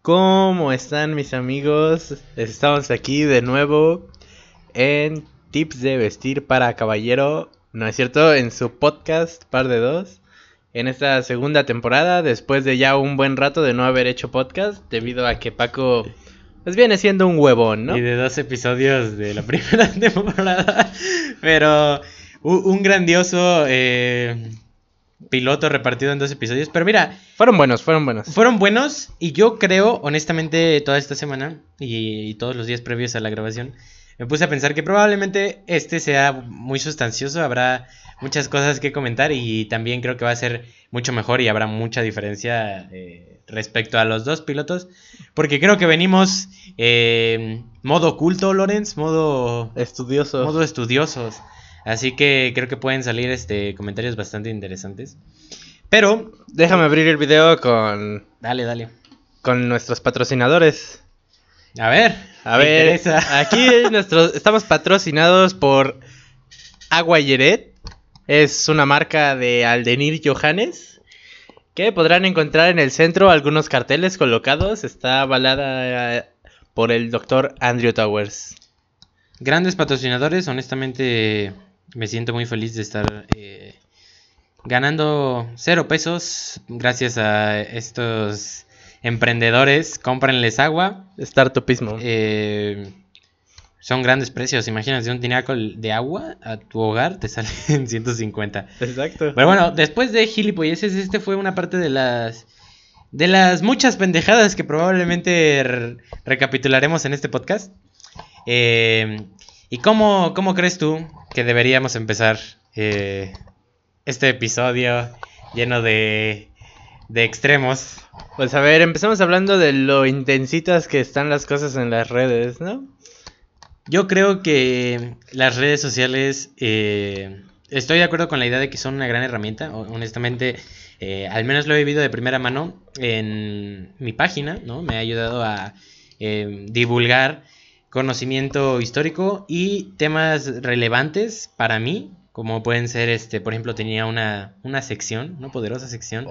¿Cómo están mis amigos? Estamos aquí de nuevo en Tips de Vestir para Caballero, ¿no es cierto? En su podcast, par de dos, en esta segunda temporada, después de ya un buen rato de no haber hecho podcast, debido a que Paco pues viene siendo un huevón, ¿no? Y de dos episodios de la primera temporada, pero un grandioso... Eh piloto repartido en dos episodios. Pero mira. Fueron buenos, fueron buenos. Fueron buenos. Y yo creo, honestamente, toda esta semana y, todos los días previos a la grabación, me puse a pensar que probablemente este sea muy sustancioso. Habrá muchas cosas que comentar. Y también creo que va a ser mucho mejor y habrá mucha diferencia eh, respecto a los dos pilotos. Porque creo que venimos eh, modo oculto, Lorenz. Modo. Estudioso. Modo estudiosos. Así que creo que pueden salir este comentarios bastante interesantes. Pero déjame abrir el video con Dale, dale. Con nuestros patrocinadores. A ver, a ver, aquí estamos patrocinados por Agua Yeret. Es una marca de Aldenir Johannes que podrán encontrar en el centro algunos carteles colocados. Está avalada eh, por el doctor Andrew Towers. Grandes patrocinadores, honestamente me siento muy feliz de estar eh, ganando cero pesos gracias a estos emprendedores. Cómprenles agua. Startupismo. Eh, son grandes precios. Imagínate un tinaco de agua a tu hogar te sale en 150. Exacto. Pero bueno, después de gilipolleces, este fue una parte de las de las muchas pendejadas que probablemente recapitularemos en este podcast. Eh, ¿Y cómo, cómo crees tú que deberíamos empezar eh, este episodio lleno de, de extremos? Pues a ver, empezamos hablando de lo intensitas que están las cosas en las redes, ¿no? Yo creo que las redes sociales, eh, estoy de acuerdo con la idea de que son una gran herramienta, honestamente, eh, al menos lo he vivido de primera mano en mi página, ¿no? Me ha ayudado a divulgar conocimiento histórico y temas relevantes para mí, como pueden ser, este, por ejemplo, tenía una, una sección, una poderosa sección,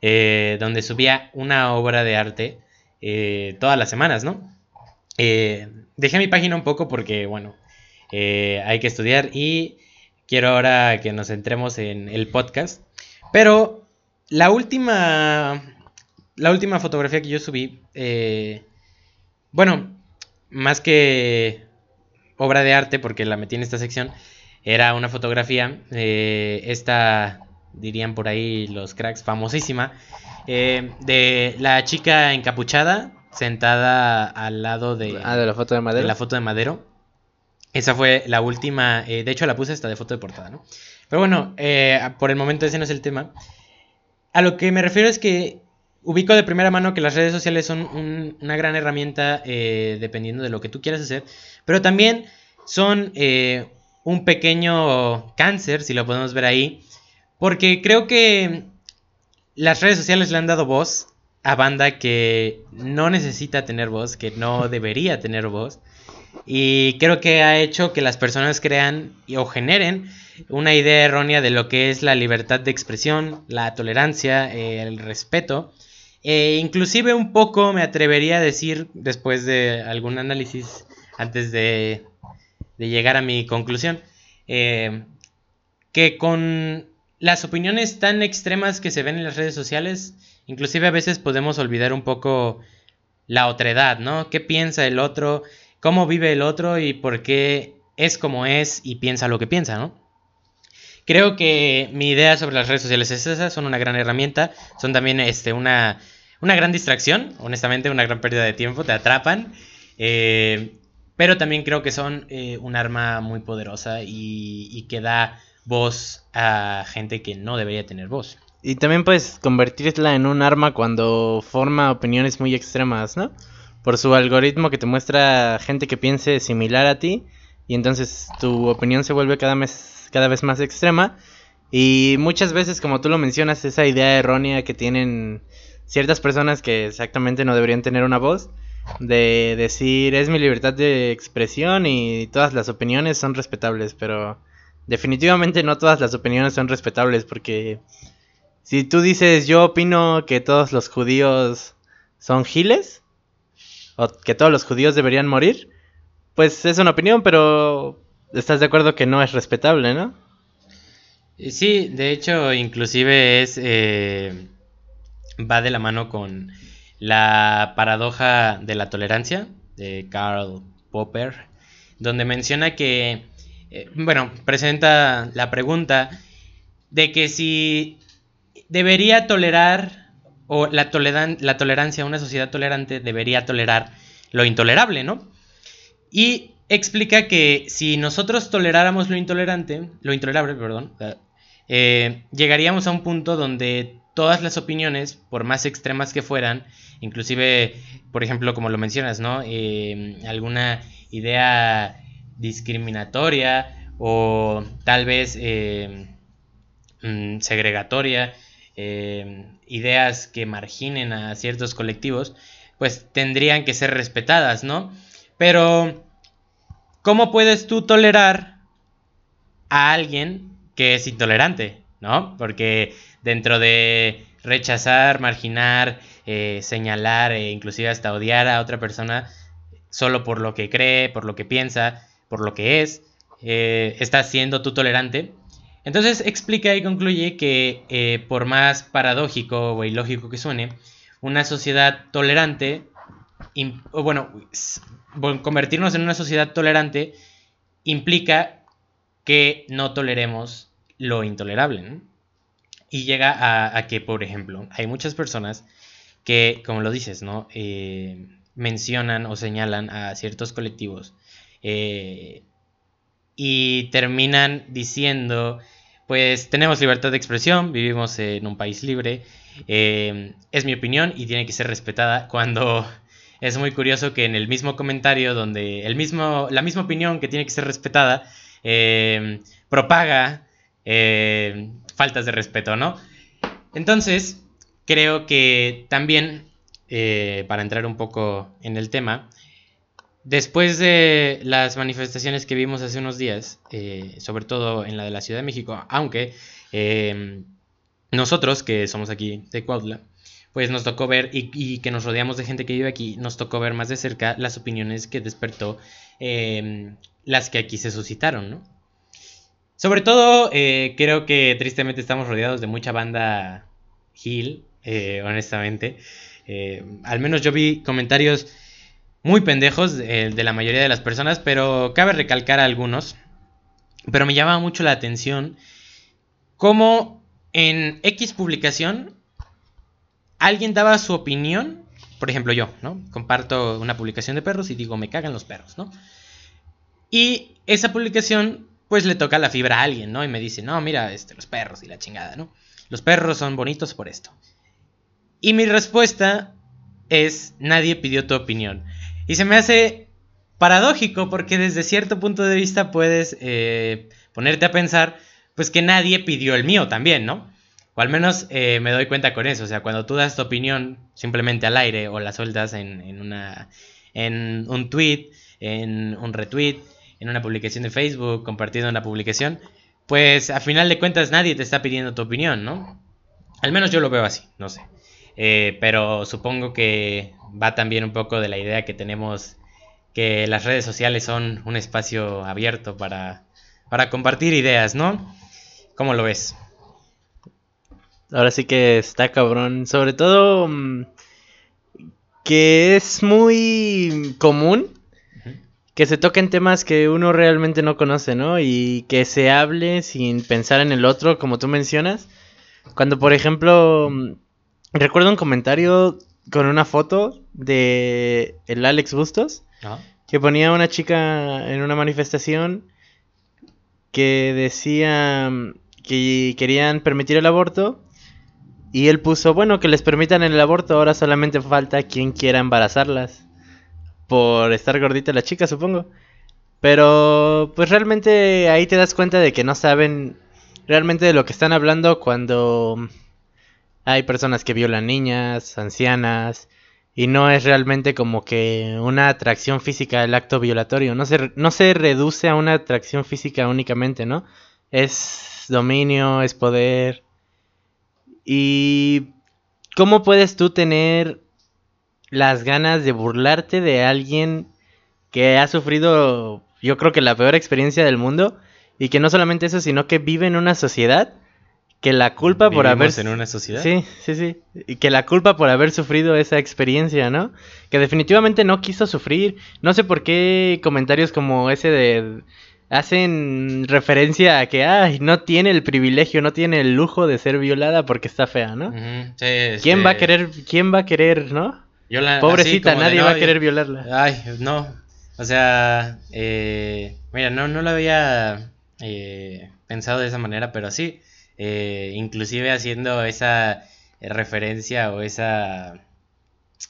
eh, donde subía una obra de arte eh, todas las semanas, ¿no? Eh, dejé mi página un poco porque, bueno, hay que estudiar y quiero ahora que nos centremos en el podcast. Pero la última, la última fotografía que yo subí, bueno, más que obra de arte, porque la metí en esta sección, era una fotografía, eh, esta, dirían por ahí los cracks, famosísima, eh, de la chica encapuchada, sentada al lado de, ah, de la foto de Madero. la foto de Madero. Esa fue la última, eh, de hecho la puse hasta de foto de portada, ¿no? Pero bueno, por el momento ese no es el tema. A lo que me refiero es que ubico de primera mano que las redes sociales son una gran herramienta eh, dependiendo de lo que tú quieras hacer, pero también son eh, un pequeño cáncer, si lo podemos ver ahí, porque creo que las redes sociales le han dado voz a banda que no necesita tener voz, que no debería tener voz, y creo que ha hecho que las personas crean o generen una idea errónea de lo que es la libertad de expresión, la tolerancia, el respeto, eh, inclusive un poco me atrevería a decir, después de algún análisis, antes de, llegar a mi conclusión, eh, que con las opiniones tan extremas que se ven en las redes sociales, inclusive a veces podemos olvidar un poco la otredad, ¿no? ¿Qué piensa el otro? ¿Cómo vive el otro? Y por qué es como es y piensa lo que piensa, ¿no? Creo que mi idea sobre las redes sociales es esa, son una gran herramienta, son también este, una, una gran distracción, honestamente, una gran pérdida de tiempo, te atrapan, eh, pero también creo que son eh, un arma muy poderosa y, y, que da voz a gente que no debería tener voz. Y también puedes convertirla en un arma cuando forma opiniones muy extremas, ¿no? Por su algoritmo que te muestra gente que piense similar a ti y entonces tu opinión se vuelve cada vez cada vez más extrema. Y muchas veces, como tú lo mencionas, esa idea errónea que tienen ciertas personas que exactamente no deberían tener una voz, de decir es mi libertad de expresión y todas las opiniones son respetables, pero definitivamente no todas las opiniones son respetables porque si tú dices yo opino que todos los judíos son giles, o que todos los judíos deberían morir, pues es una opinión, pero estás de acuerdo que no es respetable, ¿no? Eh, sí, de hecho, inclusive es eh, va de la mano con la paradoja de la tolerancia de Karl Popper, donde menciona que, eh, bueno, presenta la pregunta de que si debería tolerar o la, la tolerancia, una sociedad tolerante debería tolerar lo intolerable, ¿no? Y explica que si nosotros toleráramos lo intolerante, lo intolerable, perdón, eh, llegaríamos a un punto donde todas las opiniones, por más extremas que fueran, inclusive, por ejemplo, como lo mencionas, ¿no? Eh, alguna idea discriminatoria o tal vez eh, mm, segregatoria, ideas que marginen a ciertos colectivos, pues tendrían que ser respetadas, ¿no? Pero ¿Cómo puedes tú tolerar a alguien que es intolerante? ¿No? Porque dentro de rechazar, marginar, eh, señalar e inclusive hasta odiar a otra persona solo por lo que cree, por lo que piensa, por lo que es, eh, estás siendo tú tolerante. Entonces explica y concluye que eh, por más paradójico o ilógico que suene, una sociedad tolerante, bueno, convertirnos en una sociedad tolerante implica que no toleremos lo intolerable. Y llega a, que, por ejemplo, hay muchas personas que, como lo dices, ¿no? Eh, mencionan o señalan a ciertos colectivos eh, y terminan diciendo, pues tenemos libertad de expresión, vivimos en un país libre, eh, es mi opinión y tiene que ser respetada cuando es muy curioso que en el mismo comentario, donde el mismo, la misma opinión que tiene que ser respetada, eh, propaga eh, faltas de respeto, ¿no? Entonces, creo que también, eh, para entrar un poco en el tema, después de las manifestaciones que vimos hace unos días, sobre todo en la de la Ciudad de México, aunque nosotros, que somos aquí de Cuautla, pues nos tocó ver, y, que nos rodeamos de gente que vive aquí, nos tocó ver más de cerca las opiniones que despertó em, las que aquí se suscitaron, ¿no? Sobre todo, eh, creo que tristemente estamos rodeados de mucha banda Hill, eh, honestamente. Eh, al menos yo vi comentarios muy pendejos de, la mayoría de las personas, pero cabe recalcar algunos. Pero me llama mucho la atención cómo en X publicación alguien daba su opinión, por ejemplo yo, ¿no? Comparto una publicación de perros y digo, me cagan los perros, ¿no? Y esa publicación, pues le toca la fibra a alguien, ¿no? Y me dice, no, mira, este, los perros y la chingada, ¿no? Los perros son bonitos por esto. Y mi respuesta es, nadie pidió tu opinión. Y se me hace paradójico porque desde cierto punto de vista puedes eh, ponerte a pensar, pues que nadie pidió el mío también, ¿no? O al menos eh, me doy cuenta con eso. O sea, cuando tú das tu opinión simplemente al aire o la sueltas en, una, en un tweet, en un retweet, en una publicación de Facebook, compartiendo una publicación, pues a final de cuentas nadie te está pidiendo tu opinión, ¿no? Al menos yo lo veo así, no sé. Eh, pero supongo que va también un poco de la idea que tenemos que las redes sociales son un espacio abierto para, para compartir ideas, ¿no? ¿Cómo lo ves? Ahora sí que está cabrón. Sobre todo mm, que es muy común que se toquen temas que uno realmente no conoce, ¿no? Y que se hable sin pensar en el otro, como tú mencionas. Cuando, por ejemplo, mm, recuerdo un comentario con una foto de el Alex Bustos, ah. que ponía una chica en una manifestación que decía mm, que querían permitir el aborto y él puso, bueno, que les permitan el aborto, ahora solamente falta quien quiera embarazarlas. Por estar gordita la chica, supongo. Pero, pues realmente ahí te das cuenta de que no saben realmente de lo que están hablando cuando hay personas que violan niñas, ancianas, y no es realmente como que una atracción física el acto violatorio. No se, no se reduce a una atracción física únicamente, ¿no? Es dominio, es poder, ¿Y cómo puedes tú tener las ganas de burlarte de alguien que ha sufrido, yo creo que la peor experiencia del mundo, y que no solamente eso, sino que vive en una sociedad que la culpa por haber... ¿Vivimos en una sociedad? Sí, sí, sí. Y que la culpa por haber sufrido esa experiencia, ¿no? Que definitivamente no quiso sufrir. No sé por qué comentarios como ese de... Hacen referencia a que, ay, no tiene el privilegio, no tiene el lujo de ser violada porque está fea, ¿no? Sí, ¿Quién este, va a querer, quién va a querer, no? yo la- Pobrecita, nadie no, va a yo- querer violarla. Ay, no. O sea, eh, mira, no, no lo había eh, pensado de esa manera, pero sí. eh, inclusive haciendo esa referencia o esa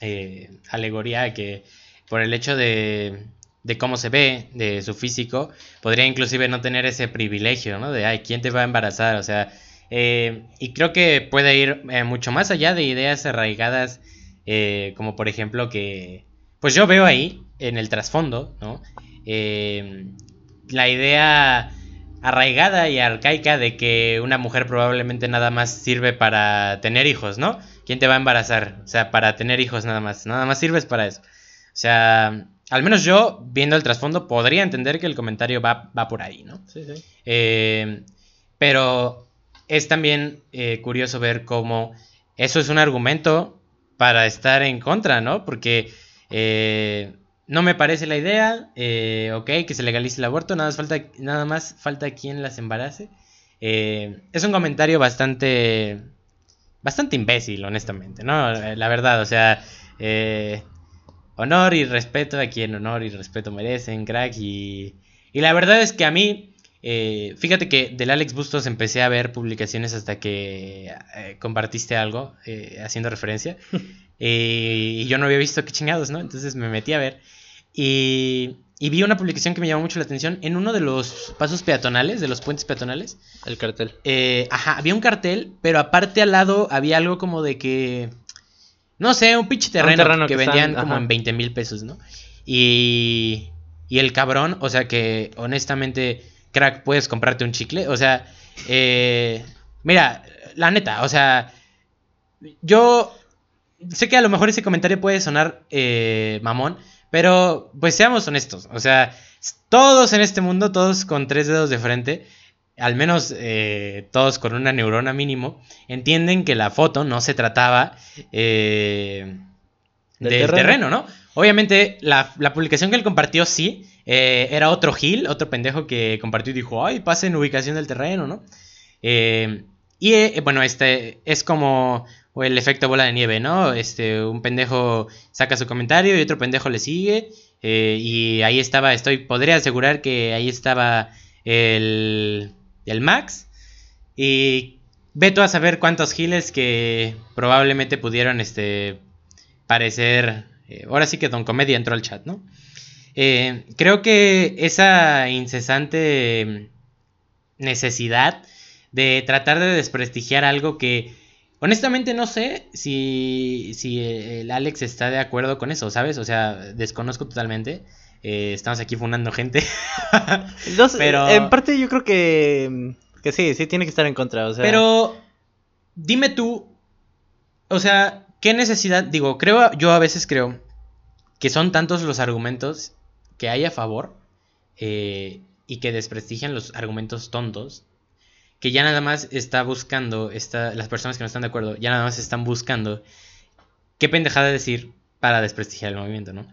eh, alegoría que por el hecho de, de cómo se ve, de su físico, podría inclusive no tener ese privilegio, ¿no? De, ay, ¿quién te va a embarazar? O sea, eh, y creo que puede ir eh, mucho más allá de ideas arraigadas, eh, como por ejemplo que, pues yo veo ahí, en el trasfondo, ¿no? Eh, la idea arraigada y arcaica de que una mujer probablemente nada más sirve para tener hijos, ¿no? ¿Quién te va a embarazar? O sea, para tener hijos nada más. Nada más sirves para eso. O sea, al menos yo, viendo el trasfondo, podría entender que el comentario va, va por ahí, ¿no? Sí, sí. Eh, pero es también eh, curioso ver cómo eso es un argumento para estar en contra, ¿no? Porque eh, no me parece la idea, ok, que se legalice el aborto, nada más falta, nada más falta quien las embarace. Es un comentario bastante, bastante imbécil, honestamente, ¿no? La verdad, o sea, eh, honor y respeto a quien honor y respeto merecen, crack, y, y la verdad es que a mí... Eh, fíjate que del Alex Bustos empecé a ver publicaciones hasta que eh, compartiste algo eh, haciendo referencia. Eh, y yo no había visto qué chingados, ¿no? Entonces me metí a ver. Y, y vi una publicación que me llamó mucho la atención. En uno de los pasos peatonales, de los puentes peatonales, El cartel. eh, ajá, había un cartel, pero aparte al lado había algo como de que. No sé, un pinche terreno, terreno que, que vendían están- como en 20 mil pesos, ¿no? Y. Y el cabrón, o sea que honestamente, crack, puedes comprarte un chicle. O sea, eh, mira, la neta, o sea, yo sé que a lo mejor ese comentario puede sonar eh, mamón, pero pues seamos honestos. O sea, todos en este mundo, todos con tres dedos de frente, al menos eh, todos con una neurona mínimo, entienden que la foto no se trataba eh, Del del terreno. terreno. ¿no? Obviamente, la, la publicación que él compartió sí, eh, era otro Gil, otro pendejo que compartió y dijo, ay, pasen ubicación del terreno, ¿no? Eh, y bueno, este es como el efecto bola de nieve, ¿no? Este, un pendejo saca su comentario y otro pendejo le sigue. y ahí estaba, estoy, podría asegurar que ahí estaba el, el Max. Y ve tú a saber cuántos giles que probablemente pudieron este, parecer. eh, ahora sí que Don Comedia entró al chat, ¿no? Eh, creo que esa incesante necesidad de tratar de desprestigiar algo que honestamente no sé si, si el Alex está de acuerdo con eso, ¿sabes? O sea, desconozco totalmente. Eh, estamos aquí fundando gente. Pero- En parte yo creo que, que sí, sí tiene que estar en contra. O sea, Pero dime tú, o sea, ¿qué necesidad? Digo, creo, yo a veces creo que son tantos los argumentos que hay a favor eh, y que desprestigian los argumentos tontos que ya nada más está buscando, está, las personas que no están de acuerdo, ya nada más están buscando qué pendejada decir para desprestigiar el movimiento, ¿no?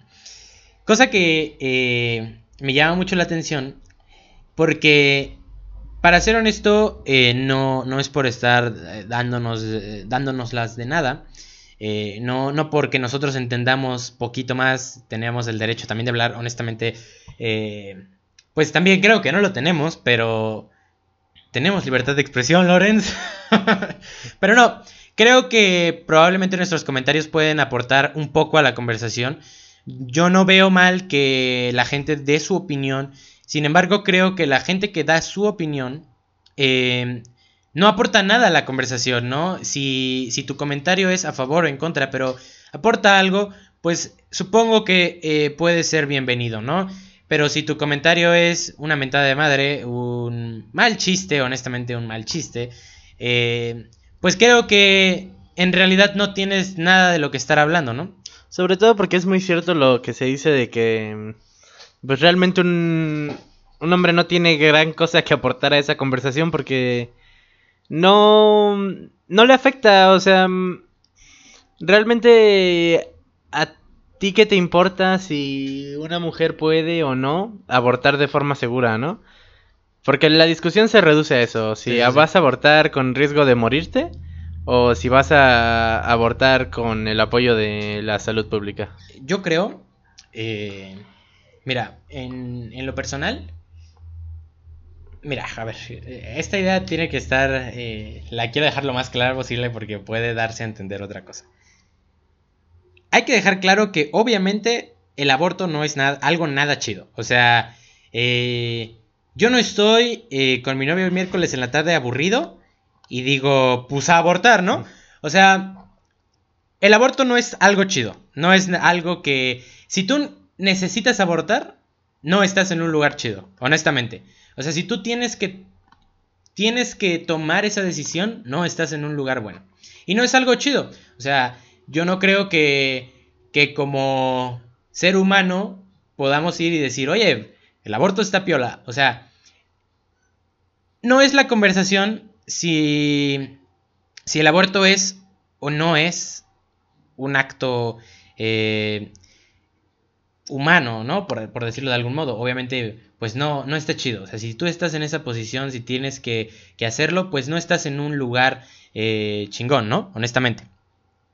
Cosa que eh, me llama mucho la atención porque, para ser honesto, eh, no, no es por estar eh, dándonos, eh, dándonoslas de nada. No, no porque nosotros entendamos poquito más, tenemos el derecho también de hablar honestamente. pues también creo que no lo tenemos, pero tenemos libertad de expresión, Lorenz. pero no, creo que probablemente nuestros comentarios pueden aportar un poco a la conversación. Yo no veo mal que la gente dé su opinión. Sin embargo, creo que la gente que da su opinión eh, no aporta nada a la conversación, ¿no? Si, si tu comentario es a favor o en contra, pero aporta algo, pues supongo que eh, puede ser bienvenido, ¿no? Pero si tu comentario es una mentada de madre, un mal chiste, honestamente un mal chiste, eh, pues creo que en realidad no tienes nada de lo que estar hablando, ¿no? Sobre todo porque es muy cierto lo que se dice de que pues realmente un, un hombre no tiene gran cosa que aportar a esa conversación porque no, no le afecta, o sea, realmente a ti qué te importa si una mujer puede o no abortar de forma segura, ¿no? Porque la discusión se reduce a eso, si vas a abortar con riesgo de morirte o si vas a abortar con el apoyo de la salud pública. Yo creo, eh, mira, en, lo personal, Mira, a ver, esta idea tiene que estar, eh, la quiero dejar lo más claro posible porque puede darse a entender otra cosa. Hay que dejar claro que obviamente el aborto no es nada, algo nada chido. O sea, eh, yo no estoy con mi novio el miércoles en la tarde aburrido y digo, pues a abortar, ¿no? O sea, el aborto no es algo chido. No es algo que... Si tú necesitas abortar, no estás en un lugar chido, honestamente. O sea, si tú tienes que tienes que tomar esa decisión, no estás en un lugar bueno. Y no es algo chido. O sea, yo no creo que, que como ser humano podamos ir y decir, oye, el aborto está piola. O sea, no es la conversación si, si el aborto es o no es un acto eh, humano, ¿no? Por, por, decirlo de algún modo. Obviamente, pues no, no está chido. O sea, si tú estás en esa posición, si tienes que, que hacerlo, pues no estás en un lugar eh, chingón, ¿no? Honestamente.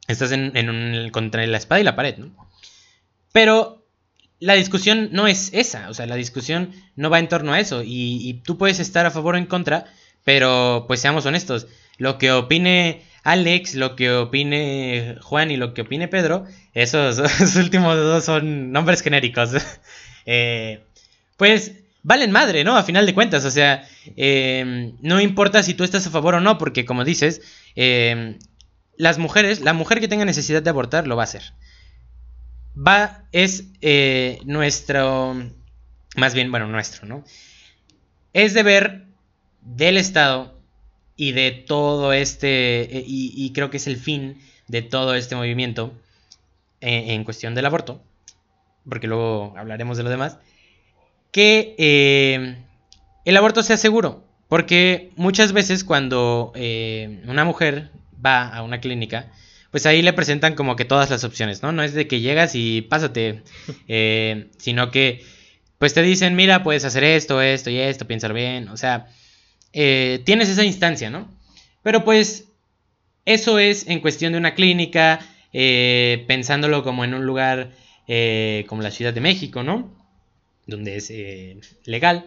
Estás en, en un, contra la espada y la pared, ¿no? Pero la discusión no es esa. O sea, la discusión no va en torno a eso. Y, y tú puedes estar a favor o en contra, pero pues seamos honestos. Lo que opine Alex, lo que opine Juan y lo que opine Pedro, esos, últimos dos son nombres genéricos. Eh, pues valen madre, ¿no? A final de cuentas, o sea, em, no importa si tú estás a favor o no, porque como dices, em, las mujeres, la mujer que tenga necesidad de abortar lo va a hacer. Va, es eh, nuestro, más bien, bueno, nuestro, ¿no? Es deber del Estado y de todo este, eh, y, creo que es el fin de todo este movimiento eh, en, cuestión del aborto, porque luego hablaremos de lo demás, que eh, el aborto sea seguro, porque muchas veces cuando una mujer va a una clínica, pues ahí le presentan como que todas las opciones, ¿no? No es de que llegas y pásate, sino que pues te dicen, mira, puedes hacer esto, esto y esto, piénsalo bien, o sea, eh, tienes esa instancia, ¿no? Pero pues eso es en cuestión de una clínica, eh, pensándolo como en un lugar eh, como la Ciudad de México, ¿no? Donde es legal.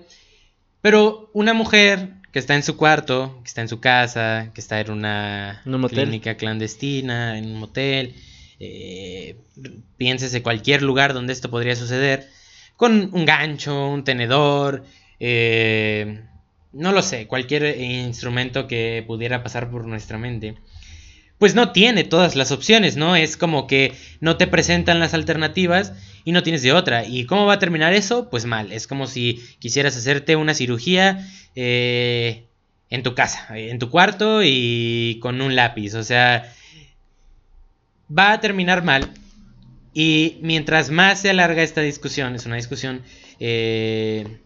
Pero una mujer que está en su cuarto, que está en su casa, que está en una clínica clandestina, en un motel, piénsese cualquier lugar donde esto podría suceder, con un gancho, un tenedor, eh, no lo sé, cualquier instrumento que pudiera pasar por nuestra mente, pues no tiene todas las opciones, ¿no? Es como que no te presentan las alternativas y no tienes de otra. ¿Y cómo va a terminar eso? Pues mal. Es como si quisieras hacerte una cirugía eh, en tu casa, en tu cuarto y con un lápiz. O sea, va a terminar mal. Y mientras más se alarga esta discusión, es una discusión... Eh,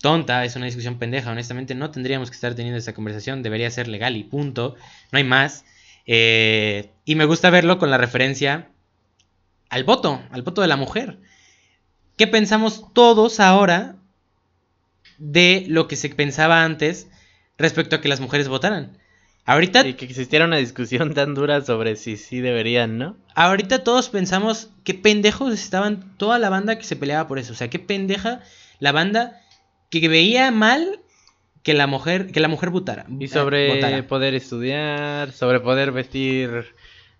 tonta, es una discusión pendeja, honestamente no tendríamos que estar teniendo esta conversación, debería ser legal y punto, no hay más. Eh, y me gusta verlo con la referencia al voto, al voto de la mujer. ¿Qué pensamos todos ahora de lo que se pensaba antes respecto a que las mujeres votaran? Ahorita... Y que existiera una discusión tan dura sobre si sí deberían, ¿no? Ahorita todos pensamos qué pendejos estaban toda la banda que se peleaba por eso. O sea, qué pendeja la banda que veía mal que la mujer que la mujer votara. Y eh, sobre poder estudiar, sobre poder vestir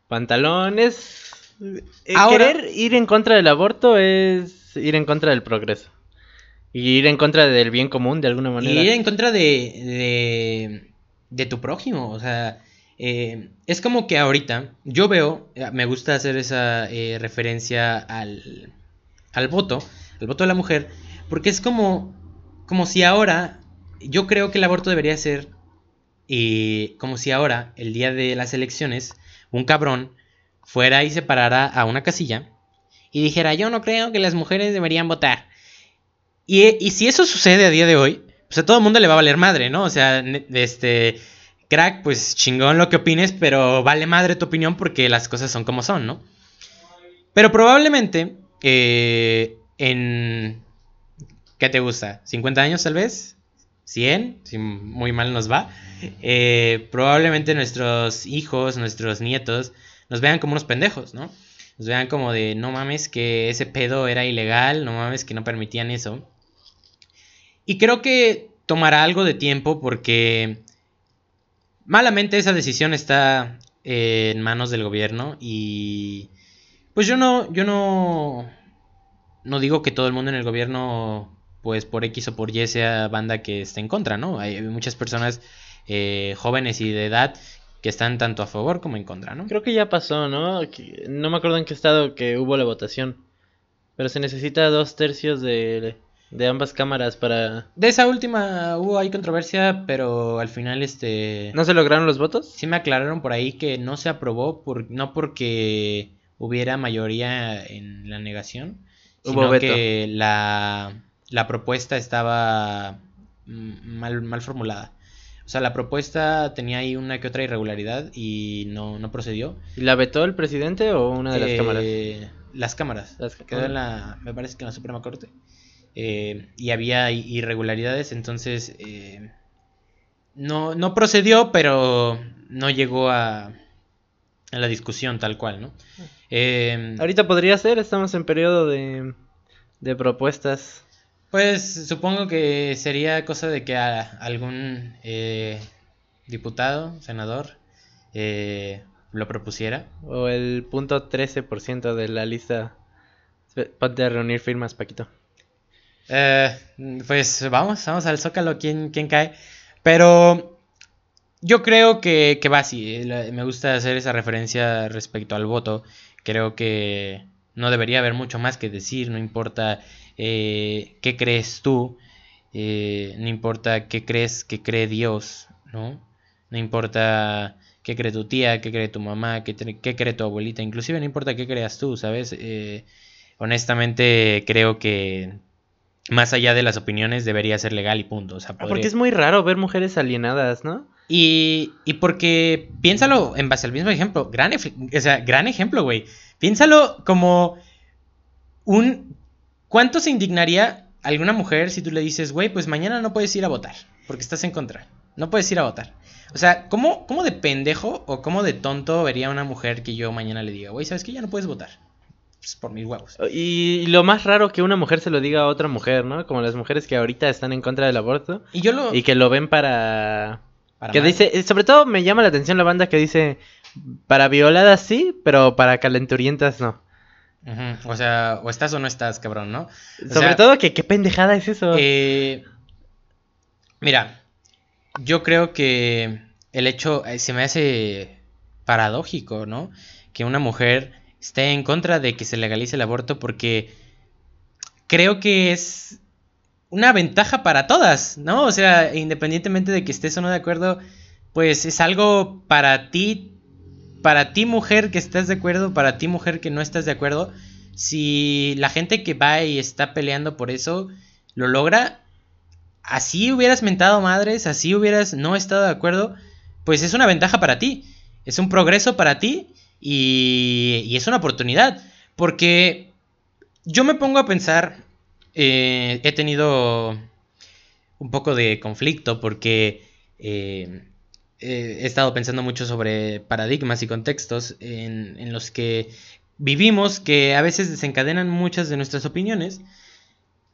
pantalones. Eh, querer ir en contra del aborto es ir en contra del progreso. Y ir en contra del bien común de alguna manera. Y ir en contra de, de, de tu prójimo. O sea, eh, es como que ahorita yo veo, me gusta hacer esa referencia al, al voto, al voto de la mujer, porque es como como si ahora, yo creo que el aborto debería ser, y como si ahora, el día de las elecciones, un cabrón fuera y se parara a una casilla y dijera, yo no creo que las mujeres deberían votar. Y, y si eso sucede a día de hoy, pues a todo el mundo le va a valer madre, ¿no? O sea, este, crack, pues chingón lo que opines, pero vale madre tu opinión porque las cosas son como son, ¿no? Pero probablemente eh, en... ¿Qué te gusta? ¿50 años tal vez? ¿100? Si muy mal nos va. Eh, probablemente nuestros hijos, nuestros nietos, nos vean como unos pendejos, ¿no? Nos vean como de, no mames que ese pedo era ilegal, no mames que no permitían eso. Y creo que tomará algo de tiempo porque malamente esa decisión está en manos del gobierno y pues yo no, yo no, no digo que todo el mundo en el gobierno, pues por X o por Y sea banda que esté en contra, ¿no? Hay muchas personas eh, jóvenes y de edad que están tanto a favor como en contra, ¿no? Creo que ya pasó, ¿no? no me acuerdo en qué estado que hubo la votación. Pero se necesita dos tercios de, de ambas cámaras para... De esa última hubo ahí controversia, pero al final este... ¿No se lograron los votos? Sí me aclararon por ahí que no se aprobó, por, no porque hubiera mayoría en la negación, sino que la, la propuesta estaba mal, mal formulada. O sea, la propuesta tenía ahí una que otra irregularidad y no, no procedió. ¿Y la vetó el presidente o una de las cámaras? Eh, las cámaras. Quedó en la, me parece que en la Suprema Corte. Eh, y había irregularidades, entonces eh, no, no procedió, pero no llegó a, a la discusión tal cual, ¿no? Eh, Ahorita podría ser, estamos en periodo de, de propuestas. Pues supongo que sería cosa de que algún eh, diputado, senador, eh, lo propusiera. O el punto 13% de la lista. A reunir firmas, Paquito. pues vamos, vamos al zócalo, ¿quién, quién cae? Pero yo creo que, que va así. Me gusta hacer esa referencia respecto al voto. Creo que no debería haber mucho más que decir, no importa eh, qué crees tú, eh, no importa qué crees que cree Dios, ¿no? No importa qué cree tu tía, qué cree tu mamá, qué, qué cree tu abuelita, inclusive no importa qué creas tú, ¿sabes? Eh, honestamente creo que más allá de las opiniones debería ser legal y punto. O sea, ah, Porque es muy raro ver mujeres alienadas, ¿no? Y, y porque, piénsalo en base al mismo ejemplo, gran, o sea, gran ejemplo, güey. Piénsalo como un... ¿Cuánto se indignaría alguna mujer si tú le dices, güey, pues mañana no puedes ir a votar, porque estás en contra, no puedes ir a votar? O sea, ¿cómo, cómo de pendejo o cómo de tonto vería una mujer que yo mañana le diga, güey, ¿sabes qué? Ya no puedes votar. Pues por mis huevos. Y lo más raro que una mujer se lo diga a otra mujer, ¿no? Como las mujeres que ahorita están en contra del aborto. Y yo lo... Y que lo ven para que dice, eh, sobre todo me llama la atención la banda que dice, para violadas sí, pero para calenturientas no. O sea, o estás o no estás, cabrón, ¿no? sobre todo que qué pendejada es eso. Eh, mira, yo creo que el hecho, eh, se me hace paradójico, ¿no? Que una mujer esté en contra de que se legalice el aborto porque creo que es una ventaja para todas, ¿no? O sea, independientemente de que estés o no de acuerdo, pues es algo para ti, para ti mujer que estás de acuerdo, para ti mujer que no estás de acuerdo. Si la gente que va y está peleando por eso lo logra, así hubieras mentado madres, así hubieras no estado de acuerdo, pues es una ventaja para ti, es un progreso para ti y, y es una oportunidad. Porque yo me pongo a pensar eh, he tenido un poco de conflicto porque eh, he estado pensando mucho sobre paradigmas y contextos en, los que vivimos que a veces desencadenan muchas de nuestras opiniones,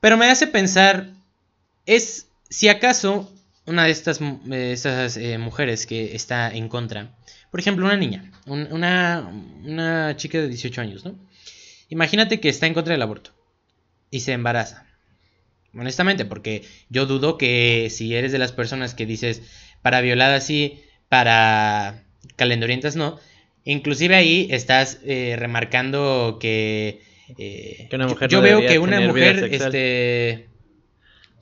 pero me hace pensar, es si acaso una de estas, eh, mujeres que está en contra, por ejemplo, una niña, una, una chica de 18 años, ¿no? Imagínate que está en contra del aborto y se embaraza. Honestamente, porque yo dudo que si eres de las personas que dices para violadas sí, para calendurientas no, inclusive ahí estás eh, remarcando que, eh, una mujer yo, veo que una mujer este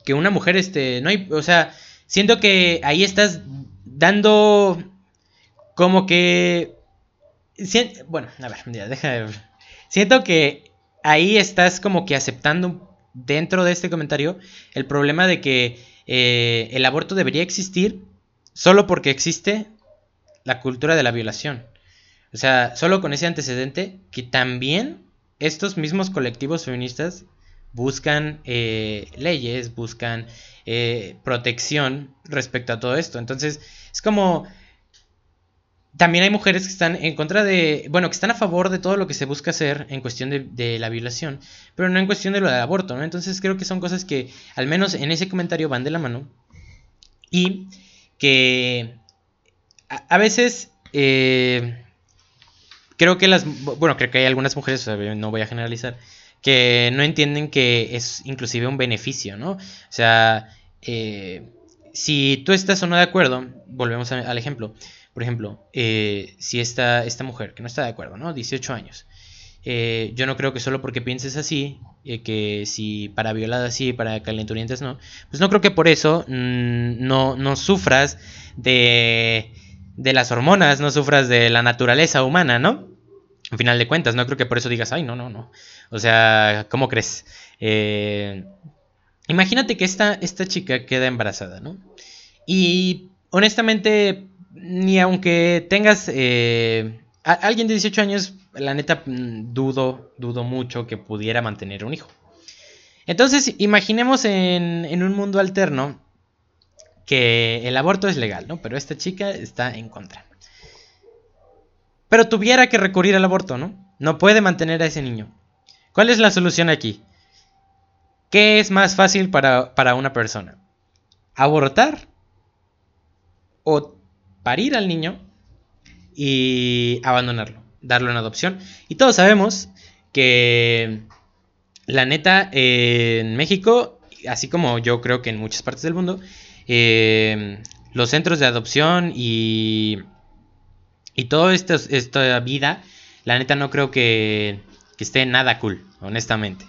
que una mujer este no hay, o sea, siento que ahí estás dando como que bueno, a ver, ya, deja de... Siento que ahí estás como que aceptando dentro de este comentario el problema de que eh, el aborto debería existir solo porque existe la cultura de la violación. O sea, solo con ese antecedente que también estos mismos colectivos feministas buscan eh, leyes, buscan eh, protección respecto a todo esto. Entonces, es como... También hay mujeres que están en contra de, bueno, que están a favor de todo lo que se busca hacer en cuestión de, la violación, pero no en cuestión de lo del aborto, ¿no? Entonces creo que son cosas que, al menos en ese comentario, van de la mano y que a, veces eh, creo que las, bueno, creo que hay algunas mujeres, no voy a generalizar, que no entienden que es inclusive un beneficio, ¿no? O sea, eh, si tú estás o no de acuerdo, volvemos al ejemplo. Por ejemplo, eh, si esta, esta mujer que no está de acuerdo, ¿no? 18 años. Eh, yo no creo que solo porque pienses así, que si para violadas sí, para calenturientas no, pues no creo que por eso mm, no, no sufras de, de las hormonas, no sufras de la naturaleza humana, ¿no? Al final de cuentas, no creo que por eso digas, ay, no, no, no. O sea, ¿cómo crees? Eh, imagínate que esta, esta chica queda embarazada, ¿no? Y honestamente, ni aunque tengas eh, alguien de 18 años, la neta mm, dudo, dudo mucho que pudiera mantener un hijo. Entonces, imaginemos en, en un mundo alterno que el aborto es legal, ¿no? Pero esta chica está en contra. Pero tuviera que recurrir al aborto, ¿no? No puede mantener a ese niño. ¿Cuál es la solución aquí? ¿Qué es más fácil para, una persona? ¿Abortar? ¿O parir al niño y abandonarlo? Darlo en adopción. Y todos sabemos que la neta en México, así como yo creo que en muchas partes del mundo, eh, los centros de adopción y, y toda esta vida, la neta no creo que que esté nada cool, honestamente.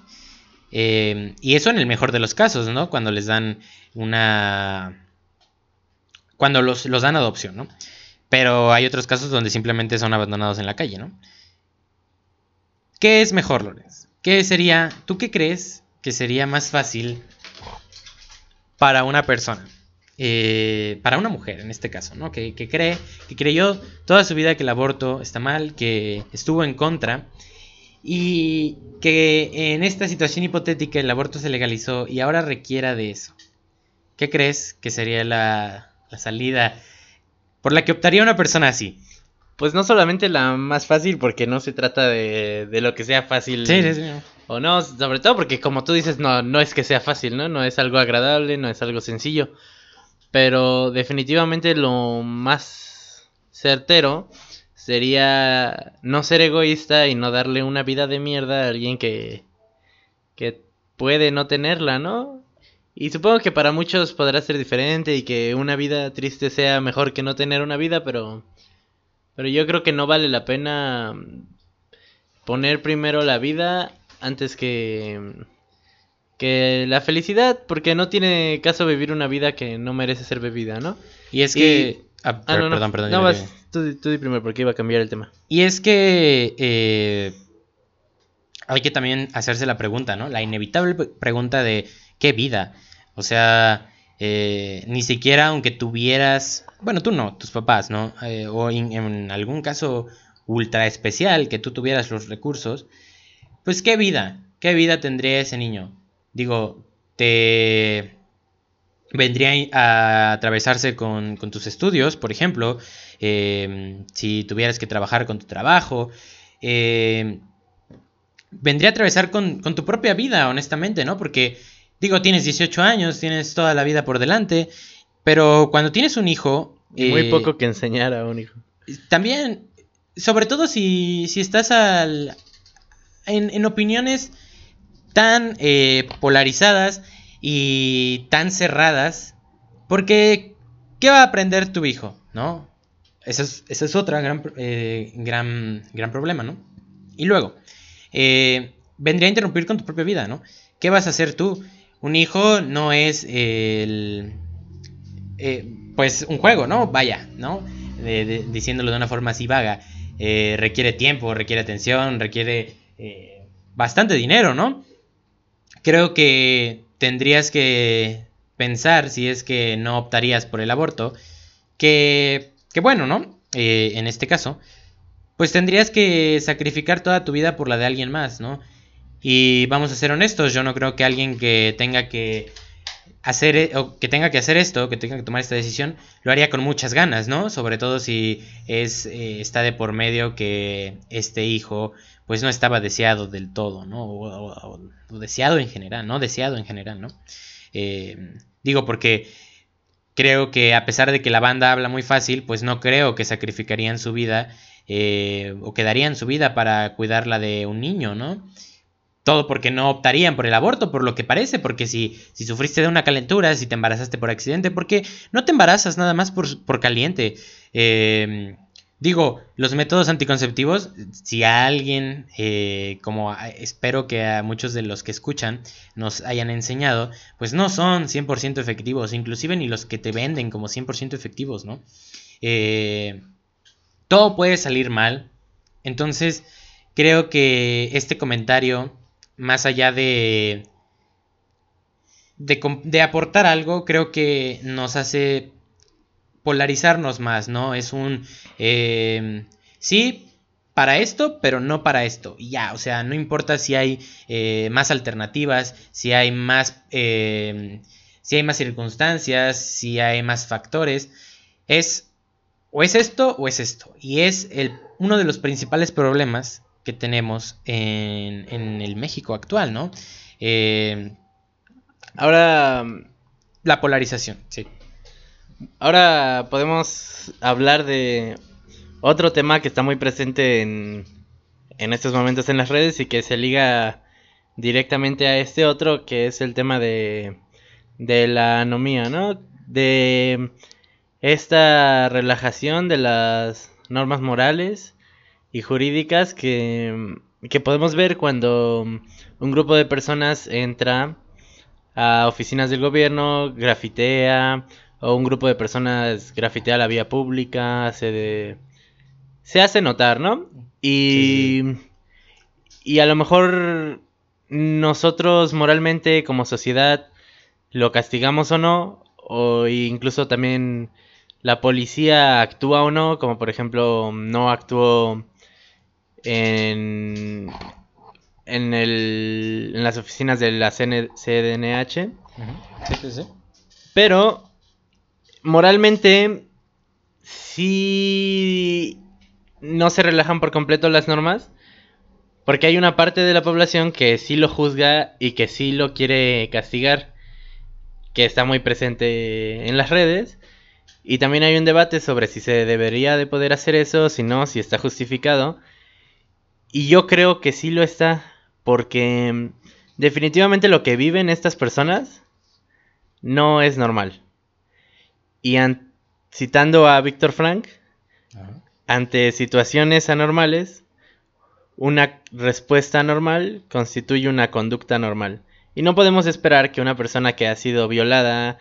Eh, y eso en el mejor de los casos, ¿no? Cuando les dan una... Cuando los, los dan adopción, ¿no? Pero hay otros casos donde simplemente son abandonados en la calle, ¿no? ¿Qué es mejor, Lorenz? ¿Qué sería, tú qué crees que sería más fácil para una persona? Eh, para una mujer en este caso, ¿no? Que, cree, que creyó toda su vida que el aborto está mal, que estuvo en contra y que en esta situación hipotética el aborto se legalizó y ahora requiera de eso. ¿Qué crees que sería la, salida por la que optaría una persona así? Pues no solamente la más fácil, porque no se trata de, de lo que sea fácil. Sí, sí, sí. O no, sobre todo porque como tú dices, no, no es que sea fácil, ¿no? No es algo agradable, no es algo sencillo. Pero definitivamente lo más certero sería no ser egoísta y no darle una vida de mierda a alguien que, que puede no tenerla, ¿no? Y supongo que para muchos podrá ser diferente y que una vida triste sea mejor que no tener una vida, pero pero yo creo que no vale la pena poner primero la vida antes que que la felicidad, porque no tiene caso vivir una vida que no merece ser vivida, ¿no? Y es que Ah, ah perdón, perdón. No, tú, tú di primero porque iba a cambiar el tema. Y es que eh, hay que también hacerse la pregunta, ¿no? La inevitable pregunta de ¿qué vida? O sea, eh, ni siquiera aunque tuvieras, bueno, tú no, tus papás, ¿no? Eh, o en algún caso ultra especial que tú tuvieras los recursos, pues ¿qué vida? ¿Qué vida tendría ese niño? Digo, te vendría a atravesarse con, tus estudios, por ejemplo, em, si tuvieras que trabajar con tu trabajo, em, vendría a atravesar con, tu propia vida, honestamente, ¿no? Porque, digo, tienes 18 años, tienes toda la vida por delante, pero cuando tienes un hijo... Muy eh, poco que enseñar a un hijo. También, sobre todo si, si estás al, en, en opiniones tan eh, polarizadas y tan cerradas, porque ¿qué va a aprender tu hijo? ¿No? Ese es, esa es otra gran, eh, gran, gran problema, ¿no? Y luego, eh, vendría a interrumpir con tu propia vida, ¿no? ¿Qué vas a hacer tú? Un hijo no es el... Eh, pues un juego, ¿no? Vaya, ¿no? diciéndolo de una forma así vaga. eh, requiere tiempo, requiere atención, requiere eh, bastante dinero, ¿no? Creo que tendrías que pensar, si es que no optarías por el aborto, que, que bueno, ¿no? En este caso, pues tendrías que sacrificar toda tu vida por la de alguien más, ¿no? Y vamos a ser honestos, yo no creo que alguien que tenga que hacer e, o que tenga que hacer esto, que tenga que tomar esta decisión, lo haría con muchas ganas, ¿no? Sobre todo si es eh, está de por medio que este hijo pues no estaba deseado del todo, ¿no? O, deseado en general, no deseado en general, ¿no? Eh, digo porque creo que a pesar de que la banda habla muy fácil, pues no creo que sacrificarían su vida eh, o quedarían su vida para cuidarla de un niño, ¿no? Todo porque no optarían por el aborto, por lo que parece, porque si, si sufriste de una calentura, si te embarazaste por accidente, porque no te embarazas nada más por, por caliente. Eh, digo, los métodos anticonceptivos, si a alguien, eh, como espero que a muchos de los que escuchan nos hayan enseñado, pues no son 100% efectivos, inclusive ni los que te venden como 100% efectivos, ¿no? Eh, todo puede salir mal. Entonces, creo que este comentario más allá de, de, aportar algo, creo que nos hace polarizarnos más, ¿no? Es un... Eh, sí, para esto, pero no para esto. Y ya, o sea, no importa si hay eh, más alternativas, si hay más... Eh, si hay más circunstancias, si hay más factores. Es o es esto o es esto. Y es uno de los principales problemas que tenemos en, en el México actual, ¿no? Eh, ahora, la polarización, sí. Ahora podemos hablar de otro tema que está muy presente en, en estos momentos en las redes y que se liga directamente a este otro, que es el tema de, de la anomía, ¿no? De esta relajación de las normas morales y jurídicas que, que podemos ver cuando un grupo de personas entra a oficinas del gobierno, grafitea, o un grupo de personas grafitea la vía pública, se, se hace notar, ¿no? Y, y a lo mejor nosotros moralmente como sociedad lo castigamos o no, o incluso también la policía actúa o no, como por ejemplo no actuó en, en, el, en las oficinas de la CDNH. Pero moralmente sí no se relajan por completo las normas. Porque hay una parte de la población que sí lo juzga y que sí lo quiere castigar. Que está muy presente en las redes. Y también hay un debate sobre si se debería de poder hacer eso, si no, si está justificado. Y yo creo que sí lo está, porque mm, definitivamente lo que viven estas personas no es normal. Y citando a Víctor Frank, ante situaciones anormales, una respuesta normal constituye una conducta normal. Y no podemos esperar que una persona que ha sido violada,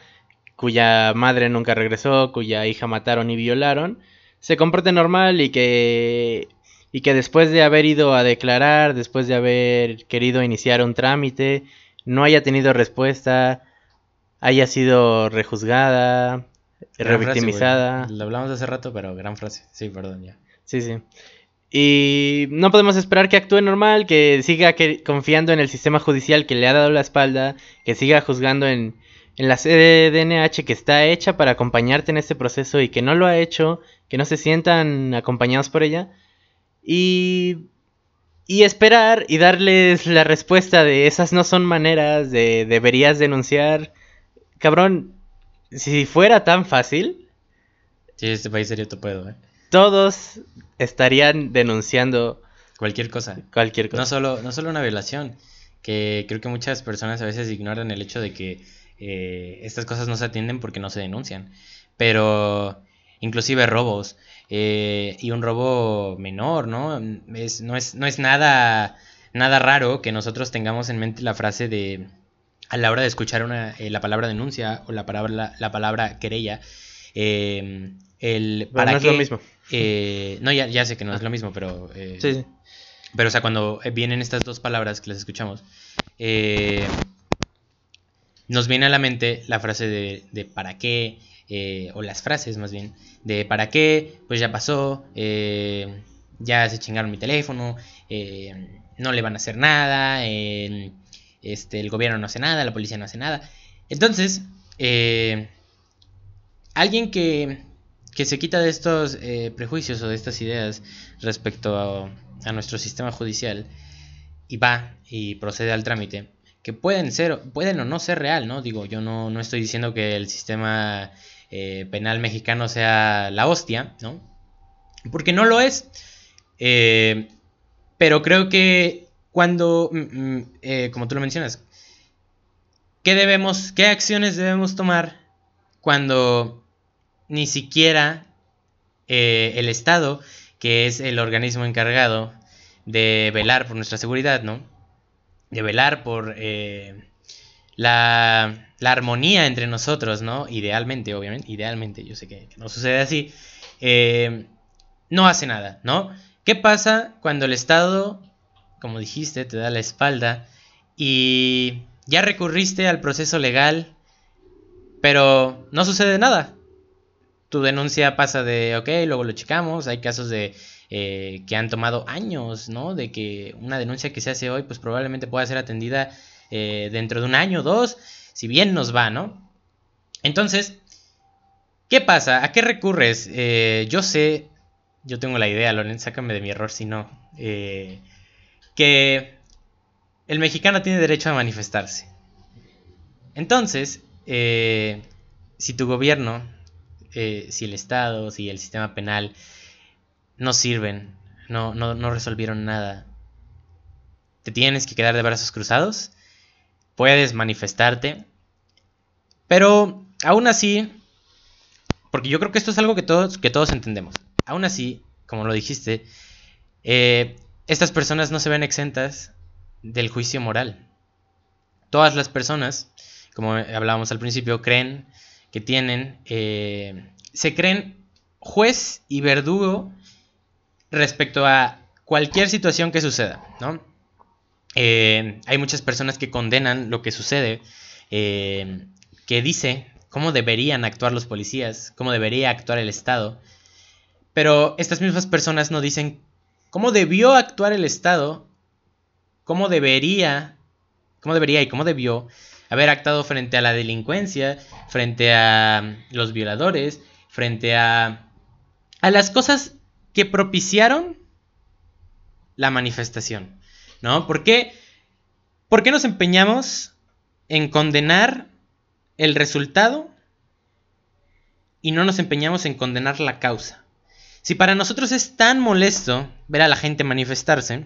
cuya madre nunca regresó, cuya hija mataron y violaron, se comporte normal y que y que después de haber ido a declarar, después de haber querido iniciar un trámite, no haya tenido respuesta, haya sido rejuzgada, revictimizada. Lo hablamos hace rato, pero gran frase. Sí, perdón, ya. Sí, sí. Y no podemos esperar que actúe normal, que siga confiando en el sistema judicial que le ha dado la espalda, que siga juzgando en, en la CDNH que está hecha para acompañarte en este proceso y que no lo ha hecho, que no se sientan acompañados por ella y, y esperar y darles la respuesta de esas no son maneras de deberías denunciar. Cabrón, si fuera tan fácil. Sí, este país sería puedo, ¿eh? Todos estarían denunciando cualquier cosa. Cualquier cosa. No solo, no solo una violación, que creo que muchas personas a veces ignoran el hecho de que eh, estas cosas no se atienden porque no se denuncian. Pero inclusive robos. Eh, y un robo menor, ¿no? Es, no, es, no es nada, nada raro que nosotros tengamos en mente la frase de, a la hora de escuchar una, eh, la palabra denuncia o la palabra, la palabra querella, eh, el para no es qué. lo mismo. eh, no, ya, ya sé que no es lo mismo, pero. Sí, sí. pero, o sea, cuando vienen estas dos palabras que las escuchamos, nos viene a la mente la frase de, de para qué, eh, o las frases más bien, de para qué, pues ya pasó, eh, ya se chingaron mi teléfono, eh, no le van a hacer nada, este, el gobierno no hace nada, la policía no hace nada. Entonces, alguien que, que se quita de estos prejuicios o de estas ideas respecto a, a nuestro sistema judicial y va y procede al trámite, que pueden ser, pueden o no ser real, ¿no? Digo, yo no, no estoy diciendo que el sistema eh, penal mexicano sea la hostia, ¿no? Porque no lo es. Eh, pero creo que cuando, mm, mm, eh, como tú lo mencionas, ¿qué debemos, qué acciones debemos tomar cuando ni siquiera el Estado, que es el organismo encargado de velar por nuestra seguridad, ¿no? De velar por la, la armonía entre nosotros, ¿no? Idealmente, obviamente, idealmente, yo sé que, no sucede así, eh, no hace nada, ¿no? ¿Qué pasa cuando el Estado, como dijiste, te da la espalda y ya recurriste al proceso legal, pero no sucede nada? Tu denuncia pasa de, ok, luego lo checamos, hay casos de eh, que han tomado años, ¿no? De que una denuncia que se hace hoy, pues probablemente pueda ser atendida eh, dentro de un año o dos, si bien nos va, ¿no? Entonces, ¿qué pasa? ¿A qué recurres? Eh, yo sé, yo tengo la idea, Loren, sácame de mi error si no, eh, que el mexicano tiene derecho a manifestarse. Entonces, si tu gobierno, si el Estado, si el sistema penal no sirven, no, no, no resolvieron nada, te tienes que quedar de brazos cruzados, puedes manifestarte, pero aún así, porque yo creo que esto es algo que todos, que todos entendemos, aún así, como lo dijiste, eh, estas personas no se ven exentas del juicio moral. Todas las personas, como hablábamos al principio, creen que tienen, eh, se creen juez y verdugo respecto a cualquier situación que suceda, ¿no? Eh, hay muchas personas que condenan lo que sucede, eh, que dice cómo deberían actuar los policías, cómo debería actuar el Estado, pero estas mismas personas no dicen cómo debió actuar el Estado, cómo debería, cómo debería y cómo debió haber actuado frente a la delincuencia, frente a los violadores, frente a, a las cosas que propiciaron la manifestación, ¿no? ¿Por qué, ¿Por qué nos empeñamos en condenar el resultado y no nos empeñamos en condenar la causa? Si para nosotros es tan molesto ver a la gente manifestarse,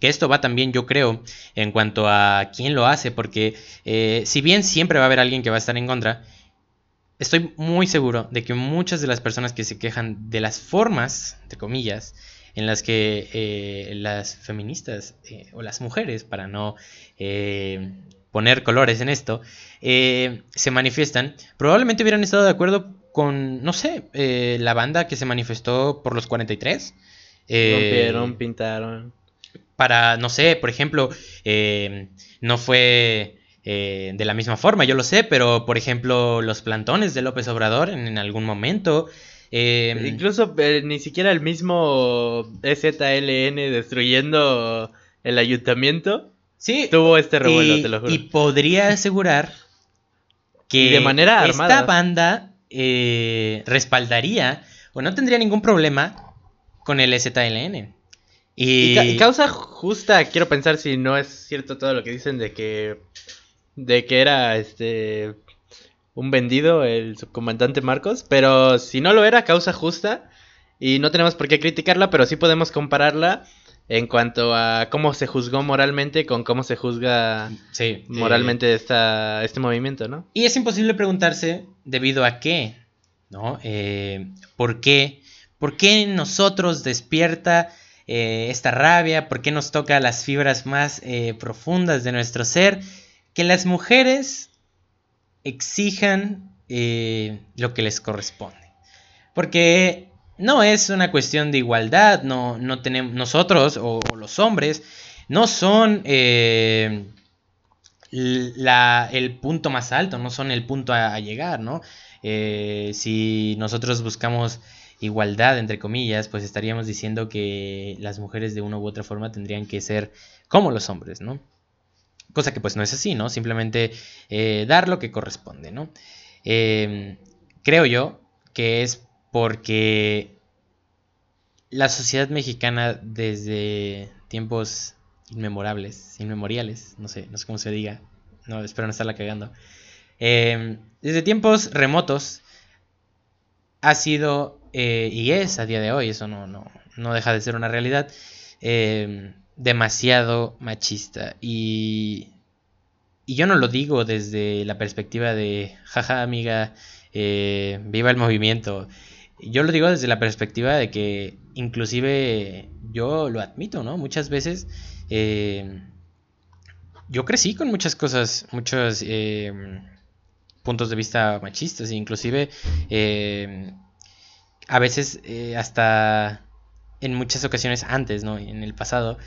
que esto va también, yo creo, en cuanto a quién lo hace, porque eh, si bien siempre va a haber alguien que va a estar en contra, estoy muy seguro de que muchas de las personas que se quejan de las formas, entre comillas, en las que eh, las feministas eh, o las mujeres, para no eh, poner colores en esto, eh, se manifiestan, probablemente hubieran estado de acuerdo con, no sé, la banda que se manifestó por los 43. eh, Rompieron, pintaron. para, no sé, por ejemplo, eh, no fue eh, de la misma forma, yo lo sé, pero por ejemplo, los plantones de López Obrador en, en algún momento. Eh, Incluso eh, ni siquiera el mismo EZLN destruyendo el ayuntamiento sí, tuvo este revuelo, y, te lo juro. y podría asegurar que de manera esta armada. banda eh, respaldaría o no tendría ningún problema con el ZLN. Y, Y, ca- y causa justa, quiero pensar si no es cierto todo lo que dicen de que de que era este un vendido el subcomandante Marcos, pero si no lo era, causa justa y no tenemos por qué criticarla, pero sí podemos compararla en cuanto a cómo se juzgó moralmente con cómo se juzga sí, eh, moralmente esta, este movimiento, ¿no? Y es imposible preguntarse debido a qué, ¿no? Eh, ¿Por qué? ¿Por qué en nosotros despierta eh, esta rabia? ¿Por qué nos toca las fibras más eh, profundas de nuestro ser? Que las mujeres exijan eh, lo que les corresponde. Porque no es una cuestión de igualdad, no, no tenemos nosotros o, los hombres no son eh, el punto más alto, no son el punto a, llegar, ¿no? Eh, si nosotros buscamos igualdad, entre comillas, pues estaríamos diciendo que las mujeres de una u otra forma tendrían que ser como los hombres, ¿no? Cosa que pues no es así, ¿no? Simplemente eh, dar lo que corresponde, ¿no? Em, creo yo que es porque la sociedad mexicana desde tiempos inmemorables, inmemoriales, no sé, no sé cómo se diga, no, espero no estarla cagando. Em, desde tiempos remotos ha sido eh, y es a día de hoy, eso no, no, no deja de ser una realidad, em, demasiado machista. Y, y yo no lo digo desde la perspectiva de, jaja amiga, eh, viva el movimiento. Yo lo digo desde la perspectiva de que inclusive yo lo admito, ¿no? Muchas veces eh, yo crecí con muchas cosas, muchos eh, puntos de vista machistas, inclusive eh, a veces hasta en muchas ocasiones antes, ¿no? En el pasado,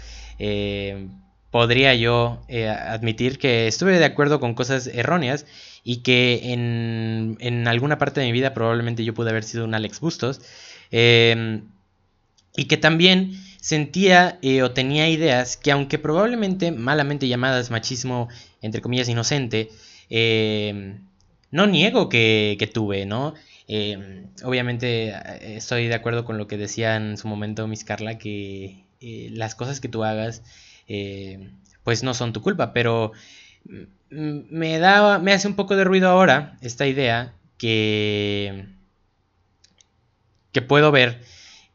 podría yo admitir que estuve de acuerdo con cosas erróneas y que en, en, alguna parte de mi vida probablemente yo pude haber sido un Alex Bustos. y que también sentía eh, o tenía ideas que aunque probablemente malamente llamadas machismo, entre comillas, inocente, em, no niego que, tuve, ¿no? Em, obviamente eh, estoy de acuerdo con lo que decía en su momento Miss Carla, que eh, las cosas que tú hagas, pues no son tu culpa, pero me da, me hace un poco de ruido ahora esta idea que, que puedo ver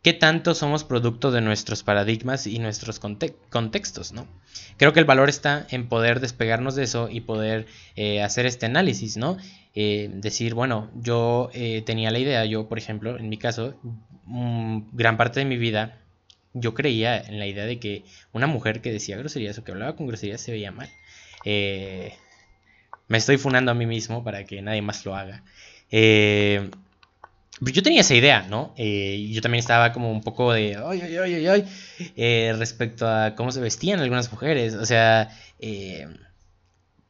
qué tanto somos producto de nuestros paradigmas y nuestros contextos, ¿no? Creo que el valor está en poder despegarnos de eso y poder eh, hacer este análisis, ¿no? Eh, decir, bueno, yo eh, tenía la idea, yo, por ejemplo, en mi caso, mm, gran parte de mi vida, yo creía en la idea de que una mujer que decía groserías o que hablaba con groserías se veía mal. me estoy funando a mí mismo para que nadie más lo haga. Pues yo tenía esa idea, ¿no? Eh, yo también estaba como un poco de, ay, ay, ay, ay, eh, respecto a cómo se vestían algunas mujeres. O sea, eh,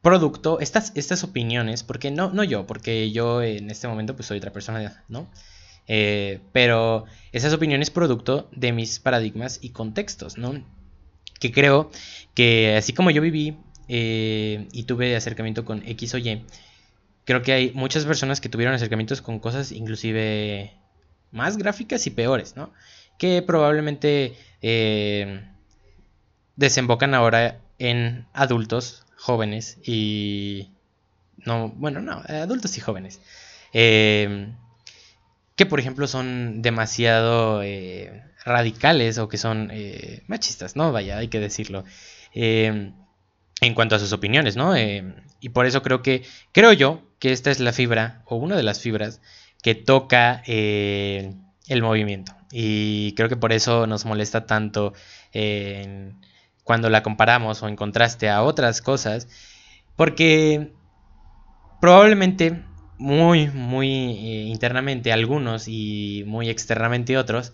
producto, estas, estas opiniones, porque no, no yo, porque yo en este momento pues soy otra persona, ¿no? Pero esas opiniones producto de mis paradigmas y contextos, ¿no? Que creo que así como yo viví y tuve acercamiento con X o Y, creo que hay muchas personas que tuvieron acercamientos con cosas inclusive más gráficas y peores, ¿no? Que probablemente eh, desembocan ahora en adultos jóvenes y... No, bueno, no, adultos y jóvenes. Eh, que por ejemplo son demasiado eh, radicales o que son machistas, ¿no? Vaya, hay que decirlo. en cuanto a sus opiniones, ¿no? y por eso creo que, creo yo, que esta es la fibra o una de las fibras que toca eh, el movimiento. Y creo que por eso nos molesta tanto eh, cuando la comparamos o en contraste a otras cosas. Porque probablemente muy, muy eh, internamente algunos y muy externamente otros,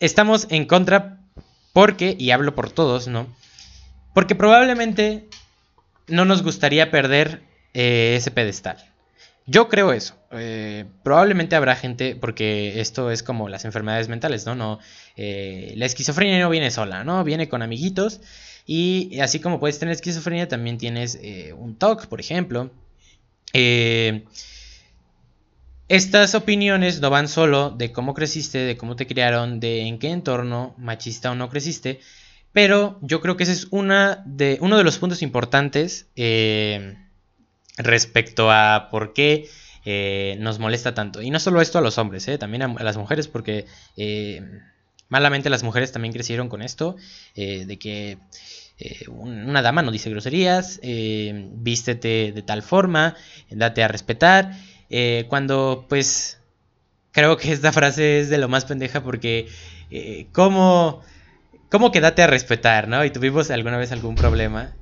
estamos en contra porque, y hablo por todos, ¿no? Porque probablemente no nos gustaría perder eh, ese pedestal. Yo creo eso. Eh, probablemente habrá gente, porque esto es como las enfermedades mentales, ¿no? no la esquizofrenia no viene sola, ¿no? Viene con amiguitos. Y así como puedes tener esquizofrenia, también tienes un TOC, por ejemplo. Estas opiniones no van solo de cómo creciste, de cómo te criaron, de en qué entorno machista o no creciste. Pero yo creo que ese es uno de los puntos importantes respecto a por qué eh, nos molesta tanto. Y no solo esto a los hombres, eh, también a, las mujeres, porque eh, malamente las mujeres también crecieron con esto, de que una dama no dice groserías, vístete de tal forma, date a respetar, cuando pues creo que esta frase es de lo más pendeja porque ¿cómo, cómo que date a respetar, ¿no? Y tuvimos alguna vez algún problema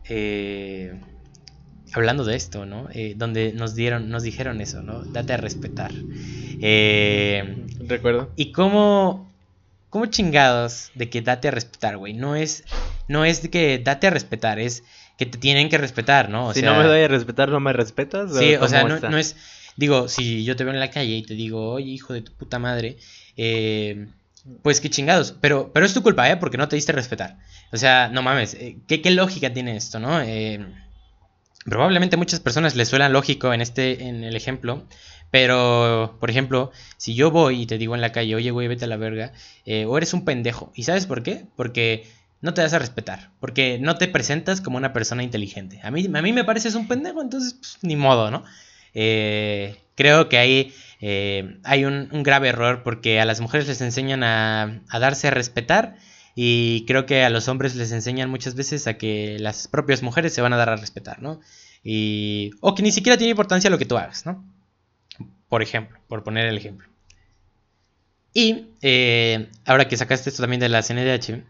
hablando de esto, ¿no? Eh, donde nos dieron, nos dijeron eso, ¿no? Date a respetar. Eh, Recuerdo. y cómo, cómo chingados de que date a respetar, güey. No es, no es de que date a respetar, es que te tienen que respetar, ¿no? O si sea, no me doy a respetar, ¿no me respetas? Sí, o sea, no, no es. Digo, si yo te veo en la calle y te digo, oye, hijo de tu puta madre, eh, pues qué chingados. Pero, pero es tu culpa, ¿eh? Porque no te diste a respetar. O sea, no mames, eh, ¿qué, qué lógica tiene esto, no? Eh, probablemente muchas personas les suena lógico en este, en el ejemplo. Pero, por ejemplo, si yo voy y te digo en la calle, oye, güey, vete a la verga, eh, o eres un pendejo. ¿Y sabes por qué? Porque no te das a respetar. Porque no te presentas como una persona inteligente. A mí, a mí me pareces un pendejo, entonces, pues, ni modo, ¿no? Eh, creo que ahí eh, hay un, un grave error porque a las mujeres les enseñan a, a darse a respetar y creo que a los hombres les enseñan muchas veces a que las propias mujeres se van a dar a respetar, ¿no? Y, o que ni siquiera tiene importancia lo que tú hagas, ¿no? Por ejemplo, por poner el ejemplo. Y eh, ahora que sacaste esto también de la CNDH,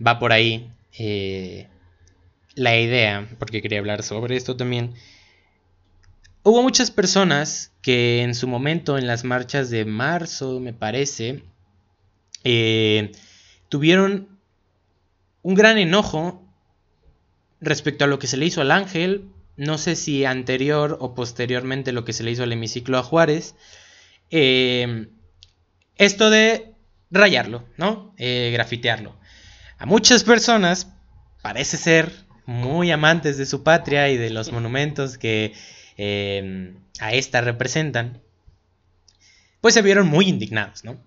va por ahí eh, la idea, porque quería hablar sobre esto también. Hubo muchas personas que en su momento, en las marchas de marzo, me parece, eh, tuvieron un gran enojo respecto a lo que se le hizo al ángel. No sé si anterior o posteriormente lo que se le hizo al hemiciclo a Juárez. Eh, esto de rayarlo, ¿no? Eh, grafitearlo. A muchas personas parece ser muy amantes de su patria y de los monumentos que eh, a esta representan, pues se vieron muy indignados, ¿no?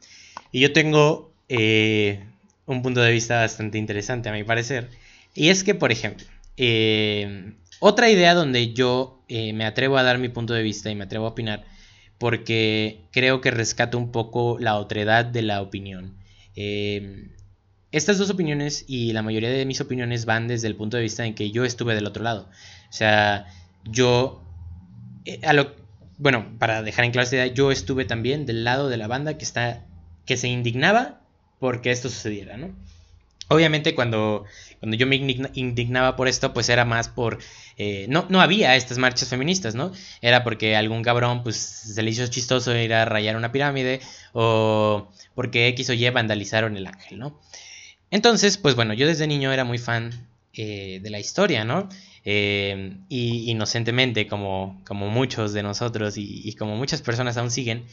Y yo tengo eh, un punto de vista bastante interesante a mi parecer, y es que, por ejemplo, eh, otra idea donde yo eh, me atrevo a dar mi punto de vista y me atrevo a opinar, porque creo que rescato un poco la otredad de la opinión. Eh, estas dos opiniones y la mayoría de mis opiniones van desde el punto de vista en que yo estuve del otro lado. O sea, yo a lo, bueno, para dejar en claro esta idea, yo estuve también del lado de la banda que está que se indignaba porque esto sucediera, ¿no? Obviamente cuando, cuando yo me indigna- indignaba por esto, pues era más por... eh, no, no había estas marchas feministas, ¿no? Era porque algún cabrón pues se le hizo chistoso ir a rayar una pirámide o porque X o Y vandalizaron el ángel, ¿no? Entonces, pues bueno, yo desde niño era muy fan eh, de la historia, ¿no? Eh, y inocentemente, como, como muchos de nosotros y como muchas personas aún siguen,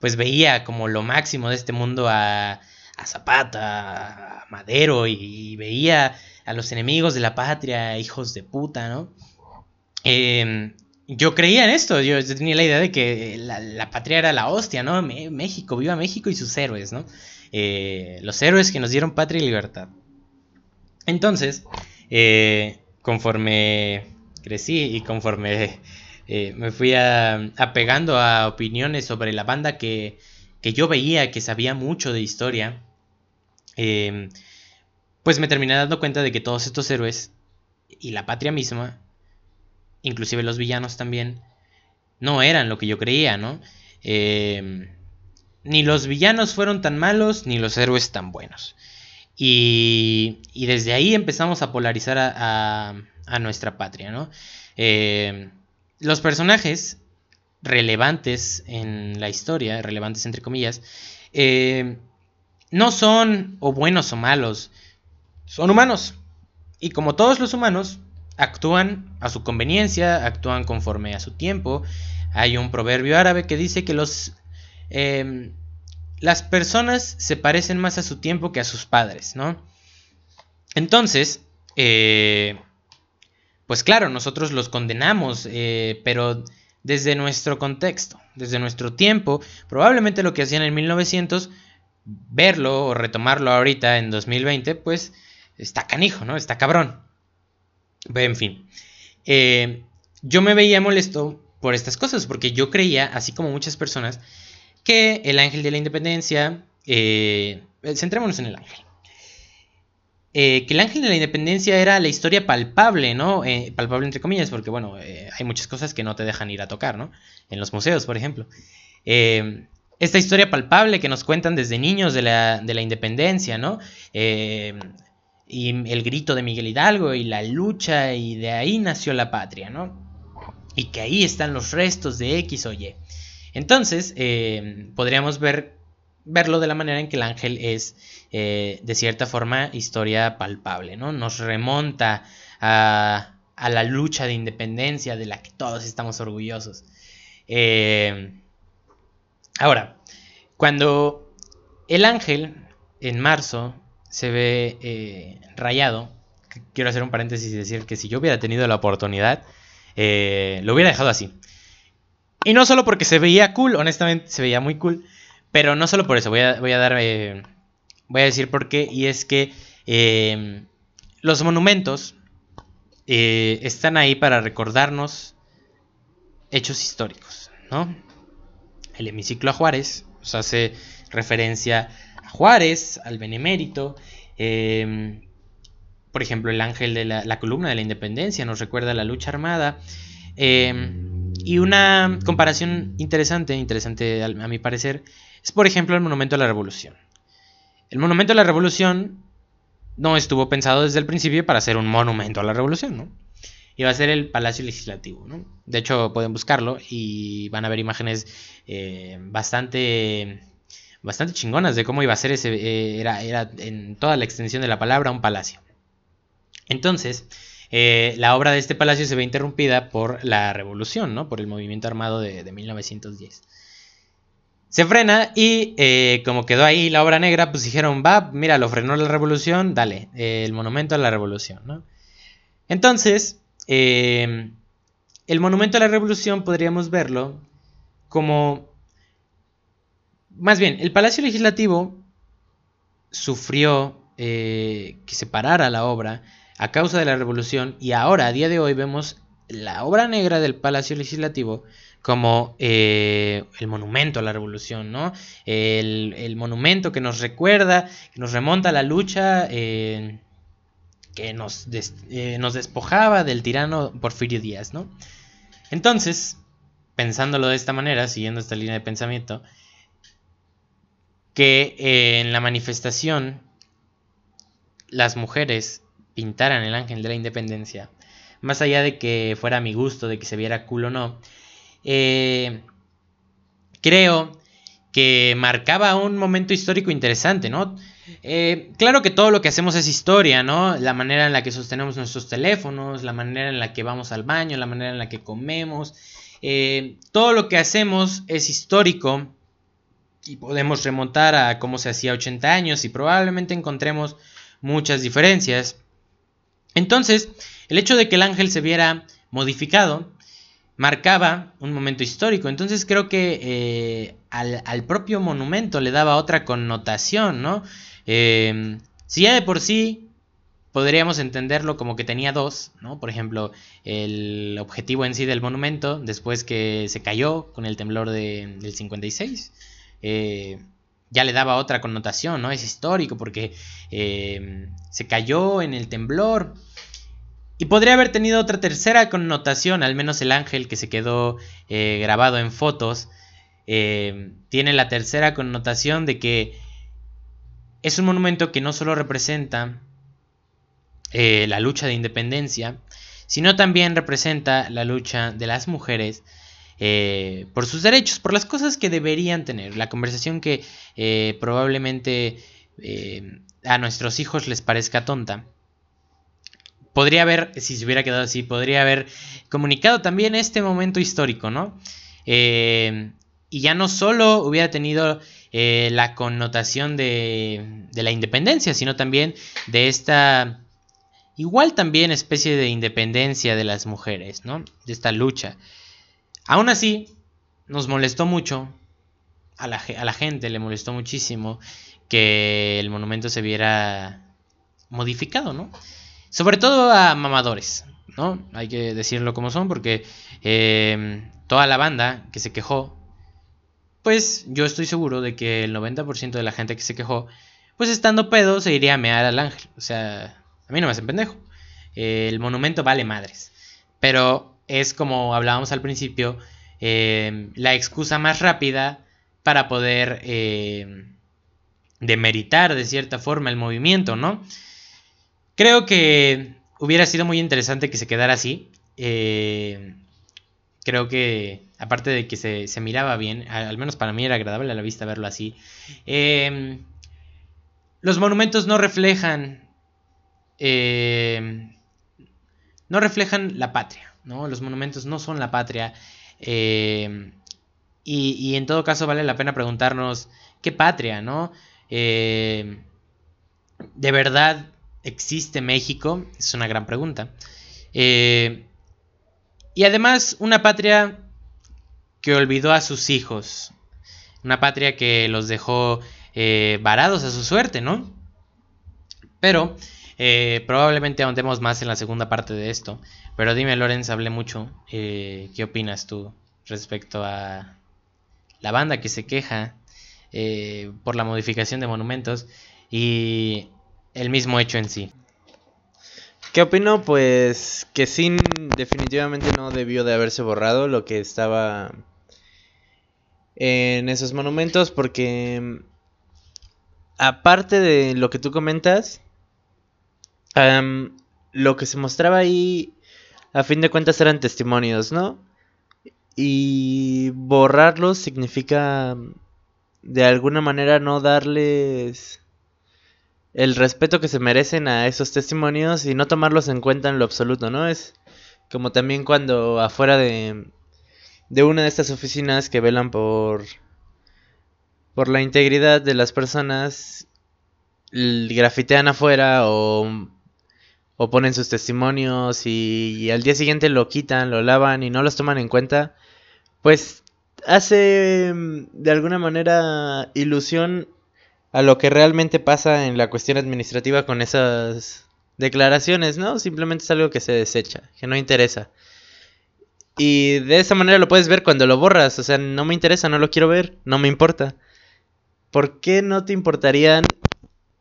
pues veía como lo máximo de este mundo a, a Zapata, a Madero, y, veía a los enemigos de la patria, hijos de puta, ¿no? Eh, yo creía en esto, yo tenía la idea de que la, patria era la hostia, ¿no? México, viva México y sus héroes, ¿no? Eh, los héroes que nos dieron patria y libertad. Entonces, eh, conforme crecí y conforme eh, me fui apegando a opiniones sobre la banda que, que yo veía que sabía mucho de historia, eh, pues me terminé dando cuenta de que todos estos héroes y la patria misma, inclusive los villanos también, no eran lo que yo creía, ¿no? Eh, ni los villanos fueron tan malos, ni los héroes tan buenos. Y, desde ahí empezamos a polarizar a, nuestra patria, ¿no? Eh, los personajes relevantes en la historia, relevantes entre comillas, eh, no son o buenos o malos, son humanos. Y como todos los humanos, actúan a su conveniencia, actúan conforme a su tiempo. Hay un proverbio árabe que dice que los eh, las personas se parecen más a su tiempo que a sus padres, ¿no? Entonces, eh, pues claro, nosotros los condenamos, eh, pero desde nuestro contexto, desde nuestro tiempo, probablemente lo que hacían en 1900, verlo o retomarlo ahorita en 2020, pues está canijo, ¿no? Está cabrón. En fin, eh, yo me veía molesto por estas cosas, porque yo creía, así como muchas personas, que el ángel de la independencia, eh, centrémonos en el ángel, eh, que el ángel de la independencia era la historia palpable, ¿no? Eh, palpable entre comillas, porque bueno, eh, hay muchas cosas que no te dejan ir a tocar, ¿no? En los museos, por ejemplo. Esta historia palpable que nos cuentan desde niños de la, de la independencia, ¿no? Y el grito de Miguel Hidalgo y la lucha y de ahí nació la patria, ¿no? y que ahí están los restos de X o Y. Entonces, podríamos ver, verlo de la manera en que el ángel es, eh, de cierta forma, historia palpable, ¿no? Nos remonta a, la lucha de independencia de la que todos estamos orgullosos. Eh, ahora, cuando el ángel en marzo se ve rayado, quiero hacer un paréntesis y decir que si yo hubiera tenido la oportunidad, lo hubiera dejado así. Y no solo porque se veía cool, honestamente se veía muy cool. Pero no solo por eso, voy a, voy a dar. Eh, voy a decir por qué. Y es que eh, los monumentos eh, están ahí para recordarnos hechos históricos, ¿no? El hemiciclo a Juárez hace referencia a Juárez, al Benemérito. por ejemplo, el ángel de la, la, columna de la independencia nos recuerda a la lucha armada. Y una comparación interesante, interesante a, mi parecer, es por ejemplo el Monumento a la Revolución. El Monumento a la Revolución no estuvo pensado desde el principio para ser un monumento a la revolución, ¿no? Iba a ser el Palacio Legislativo, ¿no? De hecho, pueden buscarlo y van a ver imágenes eh, bastante, bastante chingonas de cómo iba a ser ese, eh, era, era en toda la extensión de la palabra un palacio. Entonces, eh, la obra de este palacio se ve interrumpida por la revolución, ¿no? Por el movimiento armado de, 1910. Se frena y eh, como quedó ahí la obra negra, pues dijeron, va, mira, lo frenó la revolución, dale, eh, el monumento a la revolución, ¿no? Entonces, el monumento a la revolución podríamos verlo como... Más bien, el Palacio Legislativo sufrió que se parara la obra a causa de la revolución y ahora a día de hoy vemos la obra negra del Palacio Legislativo como eh, el monumento a la revolución, ¿no? El, monumento que nos recuerda, que nos remonta a la lucha eh, que nos, eh, nos, despojaba del tirano Porfirio Díaz, ¿no? Entonces, pensándolo de esta manera, siguiendo esta línea de pensamiento, que en la manifestación las mujeres pintaran el ángel de la independencia, más allá de que fuera a mi gusto, de que se viera cool o no, eh, creo que marcaba un momento histórico interesante, ¿no? Eh, claro que todo lo que hacemos es historia, ¿no? La manera en la que sostenemos nuestros teléfonos, la manera en la que vamos al baño, la manera en la que comemos, eh, todo lo que hacemos es histórico y podemos remontar a cómo se hacía 80 años y probablemente encontremos muchas diferencias. Entonces, el hecho de que el ángel se viera modificado marcaba un momento histórico. Entonces creo que eh, al, propio monumento le daba otra connotación, ¿no? Em, si ya de por sí podríamos entenderlo como que tenía dos, ¿no? Por ejemplo, el objetivo en sí del monumento, después que se cayó con el temblor del 56, eh, ya le daba otra connotación, ¿no? Es histórico porque em, se cayó en el temblor y podría haber tenido otra tercera connotación, al menos el ángel que se quedó eh, grabado en fotos, eh, tiene la tercera connotación de que es un monumento que no solo representa eh, la lucha de independencia, sino también representa la lucha de las mujeres por sus derechos, por las cosas que deberían tener, la conversación que probablemente a nuestros hijos les parezca tonta podría haber, si se hubiera quedado así, podría haber comunicado también este momento histórico, ¿no? Eh, y ya no solo hubiera tenido eh, la connotación de, la independencia, sino también de esta, igual también especie de independencia de las mujeres, ¿no? De esta lucha. Aún así, nos molestó mucho, a la, a la gente le molestó muchísimo que el monumento se viera modificado, ¿no? Sobre todo a mamadores, ¿no? Hay que decirlo como son porque em, toda la banda que se quejó, pues yo estoy seguro de que el 90% de la gente que se quejó, pues estando pedo se iría a mear al ángel. O sea, a mí no me hacen pendejo. el monumento vale madres. Pero es como hablábamos al principio, em, la excusa más rápida para poder em, demeritar de cierta forma el movimiento, ¿no? Creo que hubiera sido muy interesante que se quedara así. Eh, creo que, aparte de que se, miraba bien, al menos para mí era agradable a la vista verlo así, eh, los monumentos no reflejan, eh, no reflejan la patria, ¿no? Los monumentos no son la patria. Eh, y, y, en todo caso vale la pena preguntarnos, ¿qué patria, no? ¿De verdad existe México? Es una gran pregunta. Eh, y además, una patria que olvidó a sus hijos. Una patria que los dejó eh, varados a su suerte, ¿no? Pero eh, probablemente ahondemos más en la segunda parte de esto. Pero dime, Lorenz, hablé mucho. ¿Qué opinas tú respecto a la banda que se queja por la modificación de monumentos y el mismo hecho en sí? ¿Qué opino? Pues que Sin definitivamente no debió de haberse borrado lo que estaba en esos monumentos porque aparte de lo que tú comentas, lo que se mostraba ahí a fin de cuentas eran testimonios, ¿no? Y borrarlos significa de alguna manera no darles el respeto que se merecen a esos testimonios y no tomarlos en cuenta en lo absoluto, ¿no? Es como también cuando afuera de, de una de estas oficinas que velan por por la integridad de las personas grafitean afuera o, o ponen sus testimonios y, y, al día siguiente lo quitan, lo lavan y no los toman en cuenta, pues hace de alguna manera ilusión a lo que realmente pasa en la cuestión administrativa con esas declaraciones, ¿no? Simplemente es algo que se desecha, que no interesa. Y de esa manera lo puedes ver cuando lo borras, o sea, no me interesa, no lo quiero ver, no me importa. ¿Por qué no te importarían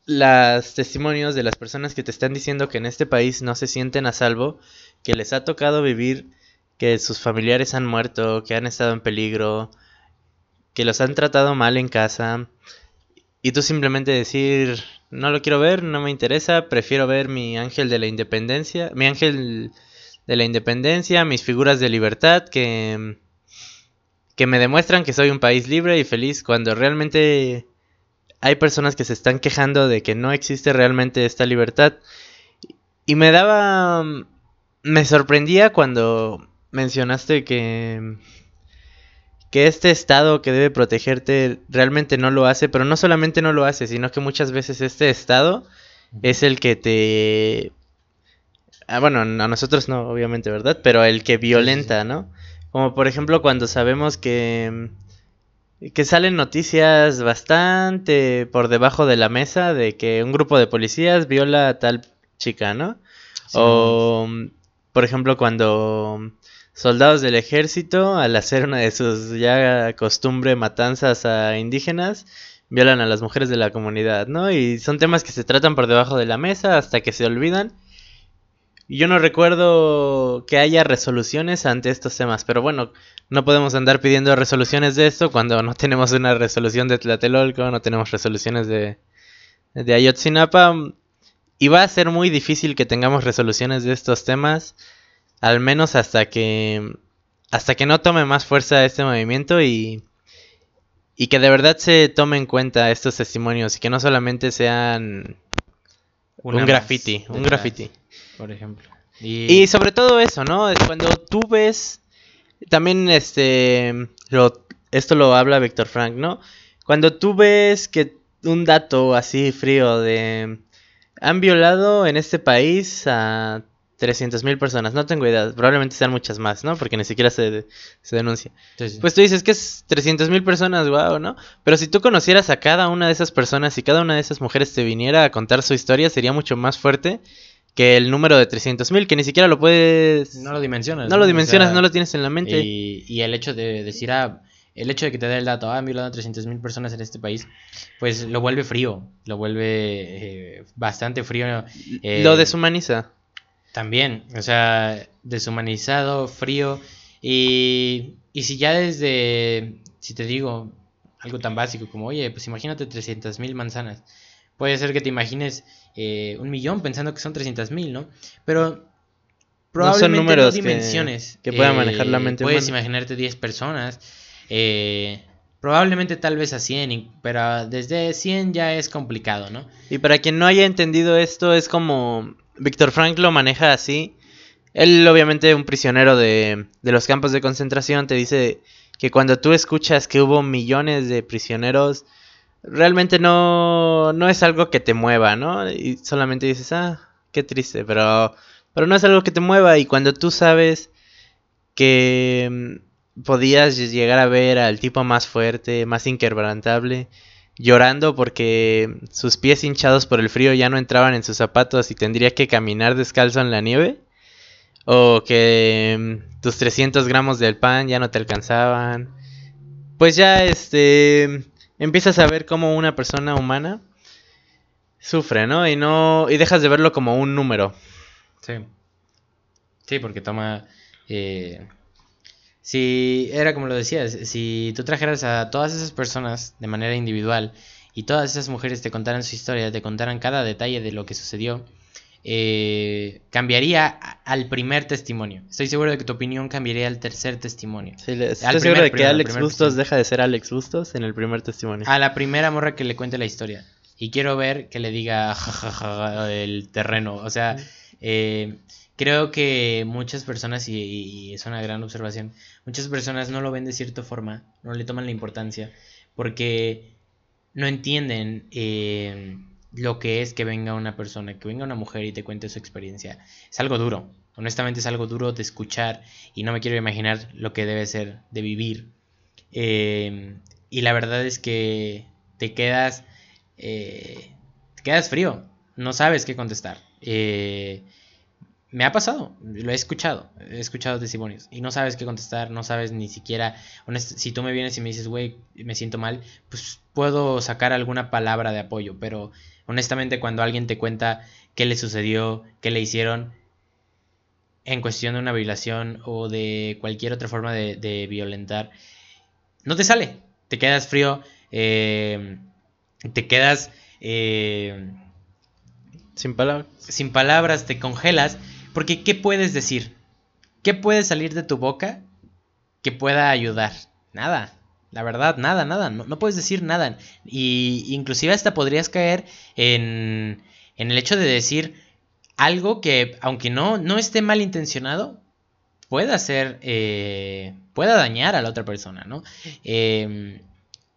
los testimonios de las personas que te están diciendo que en este país no se sienten a salvo, que les ha tocado vivir, que sus familiares han muerto, que han estado en peligro, que los han tratado mal en casa? Y tú simplemente decir, no lo quiero ver, no me interesa, prefiero ver mi ángel de la independencia, mi ángel de la independencia, mis figuras de libertad que, que me demuestran que soy un país libre y feliz cuando realmente hay personas que se están quejando de que no existe realmente esta libertad. Y me daba... me sorprendía cuando mencionaste que que este estado que debe protegerte realmente no lo hace, pero no solamente no lo hace, sino que muchas veces este estado es el que te... Ah, bueno, a nosotros no, obviamente, ¿verdad? Pero el que violenta, ¿no? Como por ejemplo cuando sabemos que... que salen noticias bastante por debajo de la mesa de que un grupo de policías viola a tal chica, ¿no? Sí. O, por ejemplo, cuando soldados del ejército, al hacer una de sus ya costumbre matanzas a indígenas, violan a las mujeres de la comunidad, ¿no? Y son temas que se tratan por debajo de la mesa hasta que se olvidan. Yo no recuerdo que haya resoluciones ante estos temas, pero bueno, no podemos andar pidiendo resoluciones de esto cuando no tenemos una resolución de Tlatelolco, no tenemos resoluciones de, de Ayotzinapa. Y va a ser muy difícil que tengamos resoluciones de estos temas al menos hasta que hasta que no tome más fuerza este movimiento y y que de verdad se tome en cuenta estos testimonios y que no solamente sean Una un graffiti, un graffiti, por ejemplo. Y... y... sobre todo eso, ¿no? Es cuando tú ves también este lo, esto lo habla Víctor Frank, ¿no? Cuando tú ves que un dato así frío de han violado en este país a 300 mil personas, no tengo idea, probablemente sean muchas más, ¿no? Porque ni siquiera se, se denuncia. Sí, sí. Pues tú dices que es 300 mil personas, wow, ¿no? Pero si tú conocieras a cada una de esas personas y cada una de esas mujeres te viniera a contar su historia, sería mucho más fuerte que el número de 300 mil, que ni siquiera lo puedes... No lo dimensionas. No, ¿no? lo dimensionas, o sea, no lo tienes en la mente. Y, y el hecho de decir, ah, el hecho de que te dé el dato, ah, han violado a 300 mil personas en este país, pues lo vuelve frío, lo vuelve eh, bastante frío. Eh, lo deshumaniza. También, o sea, deshumanizado, frío. Y, y si ya desde, si te digo algo tan básico como, oye, pues imagínate 300 mil manzanas. Puede ser que te imagines eh, un millón pensando que son 300 mil, ¿no? Pero probablemente números que- dimensiones. que puedan manejar la mente Puedes humana. imaginarte 10 personas. eh, probablemente tal vez a 100, y- pero desde 100 ya es complicado, ¿no? Y para quien no haya entendido esto, es como Víctor Frank lo maneja así. Él, obviamente, un prisionero de, de los campos de concentración, te dice que cuando tú escuchas que hubo millones de prisioneros, realmente no, no es algo que te mueva, ¿no? Y solamente dices, ah, qué triste, pero, pero no es algo que te mueva. Y cuando tú sabes que mm, podías llegar a ver al tipo más fuerte, más inquebrantable, llorando porque sus pies hinchados por el frío ya no entraban en sus zapatos y tendría que caminar descalzo en la nieve. O que mm, tus 300 gramos del pan ya no te alcanzaban. Pues ya este empiezas a ver como una persona humana sufre, ¿no? Y no y dejas de verlo como un número. Sí. Sí, porque toma. eh, si era como lo decías, si tú trajeras a todas esas personas de manera individual y todas esas mujeres te contaran su historia, te contaran cada detalle de lo que sucedió, eh, cambiaría al primer testimonio. Estoy seguro de que tu opinión cambiaría al tercer testimonio. Sí, le- Al estoy primer, seguro de que Alex Bustos deja de ser Alex Bustos en el primer testimonio. A la primera morra que le cuente la historia. Y quiero ver que le diga jajaja el terreno. O sea, eh, creo que muchas personas, y, es una gran observación, muchas personas no lo ven de cierta forma, no le toman la importancia, porque no entienden eh, lo que es que venga una persona, que venga una mujer y te cuente su experiencia. Es algo duro, honestamente es algo duro de escuchar y no me quiero imaginar lo que debe ser de vivir. Eh, y la verdad es que te quedas, eh, te quedas frío, no sabes qué contestar. Eh, me ha pasado, lo he escuchado, he escuchado testimonios y no sabes qué contestar, no sabes ni siquiera, honest- si tú me vienes y me dices, güey, me siento mal, pues puedo sacar alguna palabra de apoyo, pero honestamente cuando alguien te cuenta qué le sucedió, qué le hicieron en cuestión de una violación o de cualquier otra forma de, de violentar, no te sale, te quedas frío, eh, te quedas... eh, Sin palabras. sin palabras, te congelas, porque ¿qué puedes decir? ¿Qué puede salir de tu boca que pueda ayudar? Nada, la verdad, nada, nada, no, no puedes decir nada. Y inclusive hasta podrías caer en, en el hecho de decir algo que, aunque no, no esté mal intencionado, pueda ser, eh, pueda dañar a la otra persona, ¿no? Eh,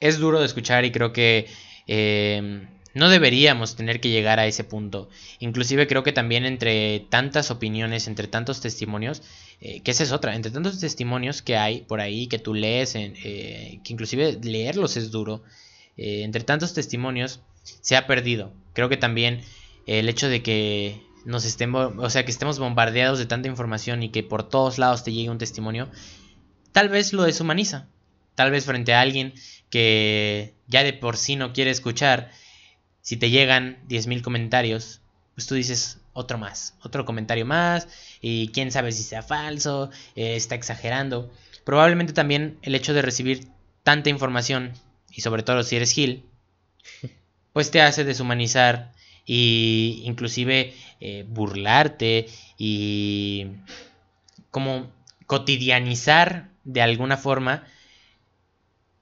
es duro de escuchar y creo que eh, no deberíamos tener que llegar a ese punto. Inclusive creo que también entre tantas opiniones, entre tantos testimonios, eh, que esa es otra, entre tantos testimonios que hay por ahí, que tú lees, en, eh, que inclusive leerlos es duro, eh, entre tantos testimonios se ha perdido. Creo que también el hecho de que nos estemos, o sea, que estemos bombardeados de tanta información y que por todos lados te llegue un testimonio, tal vez lo deshumaniza. Tal vez frente a alguien que ya de por sí no quiere escuchar, si te llegan 10.000 comentarios, pues tú dices otro más, otro comentario más, y quién sabe si sea falso, eh, está exagerando. Probablemente también el hecho de recibir tanta información, y sobre todo si eres Gil, pues te hace deshumanizar y inclusive eh, burlarte y como cotidianizar de alguna forma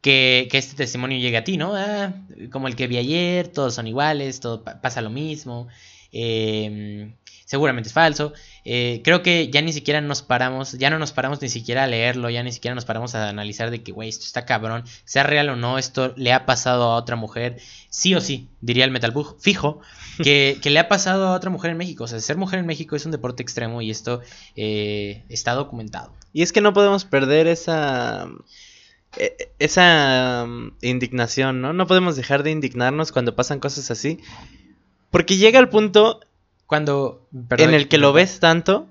que, que este testimonio llegue a ti, ¿no? Ah, como el que vi ayer, todos son iguales, todo pa- pasa lo mismo, eh, seguramente es falso. Eh, creo que ya ni siquiera nos paramos, ya no nos paramos ni siquiera a leerlo, ya ni siquiera nos paramos a analizar de que, güey, esto está cabrón, sea real o no, esto le ha pasado a otra mujer, sí o sí, diría el Metal Bug, fijo, que, que le ha pasado a otra mujer en México. O sea, ser mujer en México es un deporte extremo y esto eh, está documentado. Y es que no podemos perder esa esa mm, indignación, ¿no? No podemos dejar de indignarnos cuando pasan cosas así. Porque llega el punto Cuando... perdón, en el que lo ves tanto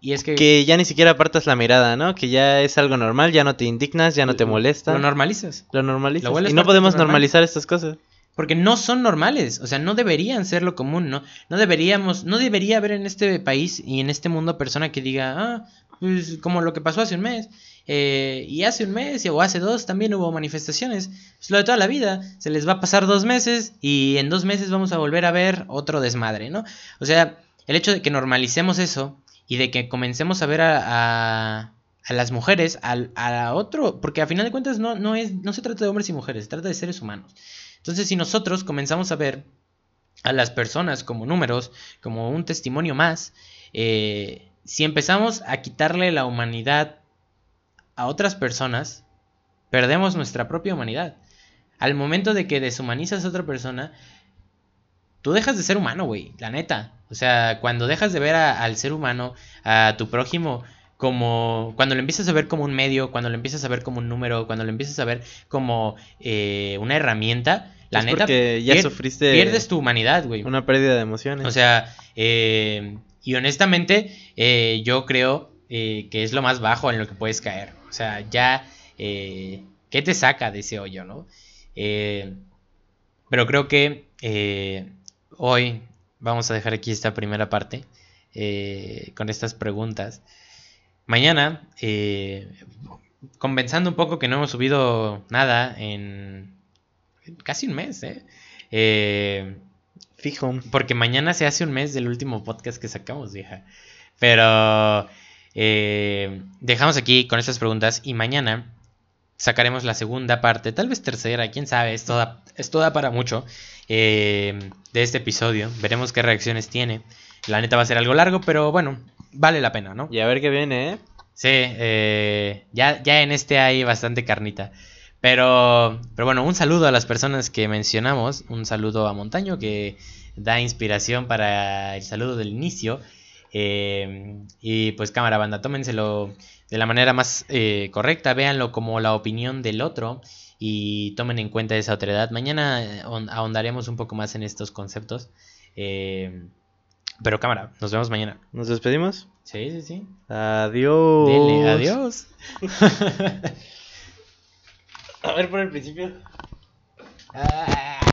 Y es que, que ya ni siquiera apartas la mirada, ¿no? Que ya es algo normal, ya no te indignas, ya no te molesta. lo normalizas. Lo normalizas. Lo y no podemos normal. normalizar estas cosas. Porque no son normales, o sea, no deberían ser lo común, ¿no? No deberíamos, no debería haber en este país y en este mundo persona que diga, ah, pues como lo que pasó hace un mes, eh, y hace un mes o hace dos también hubo manifestaciones, pues lo de toda la vida, se les va a pasar dos meses y en dos meses vamos a volver a ver otro desmadre, ¿no? O sea, el hecho de que normalicemos eso y de que comencemos a ver a, las mujeres, a otro, porque a final de cuentas no, no, es, no se trata de hombres y mujeres, se trata de seres humanos. Entonces, si nosotros comenzamos a ver a las personas como números, como un testimonio más, eh, si empezamos a quitarle la humanidad a otras personas, perdemos nuestra propia humanidad. Al momento de que deshumanizas a otra persona, tú dejas de ser humano, güey, la neta. O sea, cuando dejas de ver a- al ser humano, a tu prójimo, como cuando lo empiezas a ver como un medio, cuando lo empiezas a ver como un número, cuando lo empiezas a ver como eh, una herramienta, la Es neta ya pier- sufriste pierdes tu humanidad, güey. una pérdida de emociones. O sea, eh, y honestamente, eh, yo creo que es lo más bajo en lo que puedes caer. O sea, ya, eh, ¿qué te saca de ese hoyo, no? Eh, pero creo que eh, hoy vamos a dejar aquí esta primera parte eh, con estas preguntas. Mañana, eh, compensando un poco que no hemos subido nada en casi un mes, ¿eh? Eh, Fijo. porque mañana se hace un mes del último podcast que sacamos, vieja. Pero eh, dejamos aquí con estas preguntas y mañana sacaremos la segunda parte, tal vez tercera, quién sabe, esto da, esto da para mucho eh, de este episodio. Veremos qué reacciones tiene. La neta va a ser algo largo, pero bueno, vale la pena, ¿no? Y a ver qué viene, ¿eh? Sí, eh, ya, ya en este hay bastante carnita. Pero, pero bueno, un saludo a las personas que mencionamos. Un saludo a Montaño que da inspiración para el saludo del inicio. Eh, y pues cámara banda, tómenselo de la manera más eh, correcta, véanlo como la opinión del otro y tomen en cuenta esa otredad. Mañana eh, ahon- ahondaremos un poco más en estos conceptos. Eh, pero cámara, nos vemos mañana. ¿Nos despedimos? Sí, sí, sí. Adiós. Dele, adiós. A ver por el principio. Ah.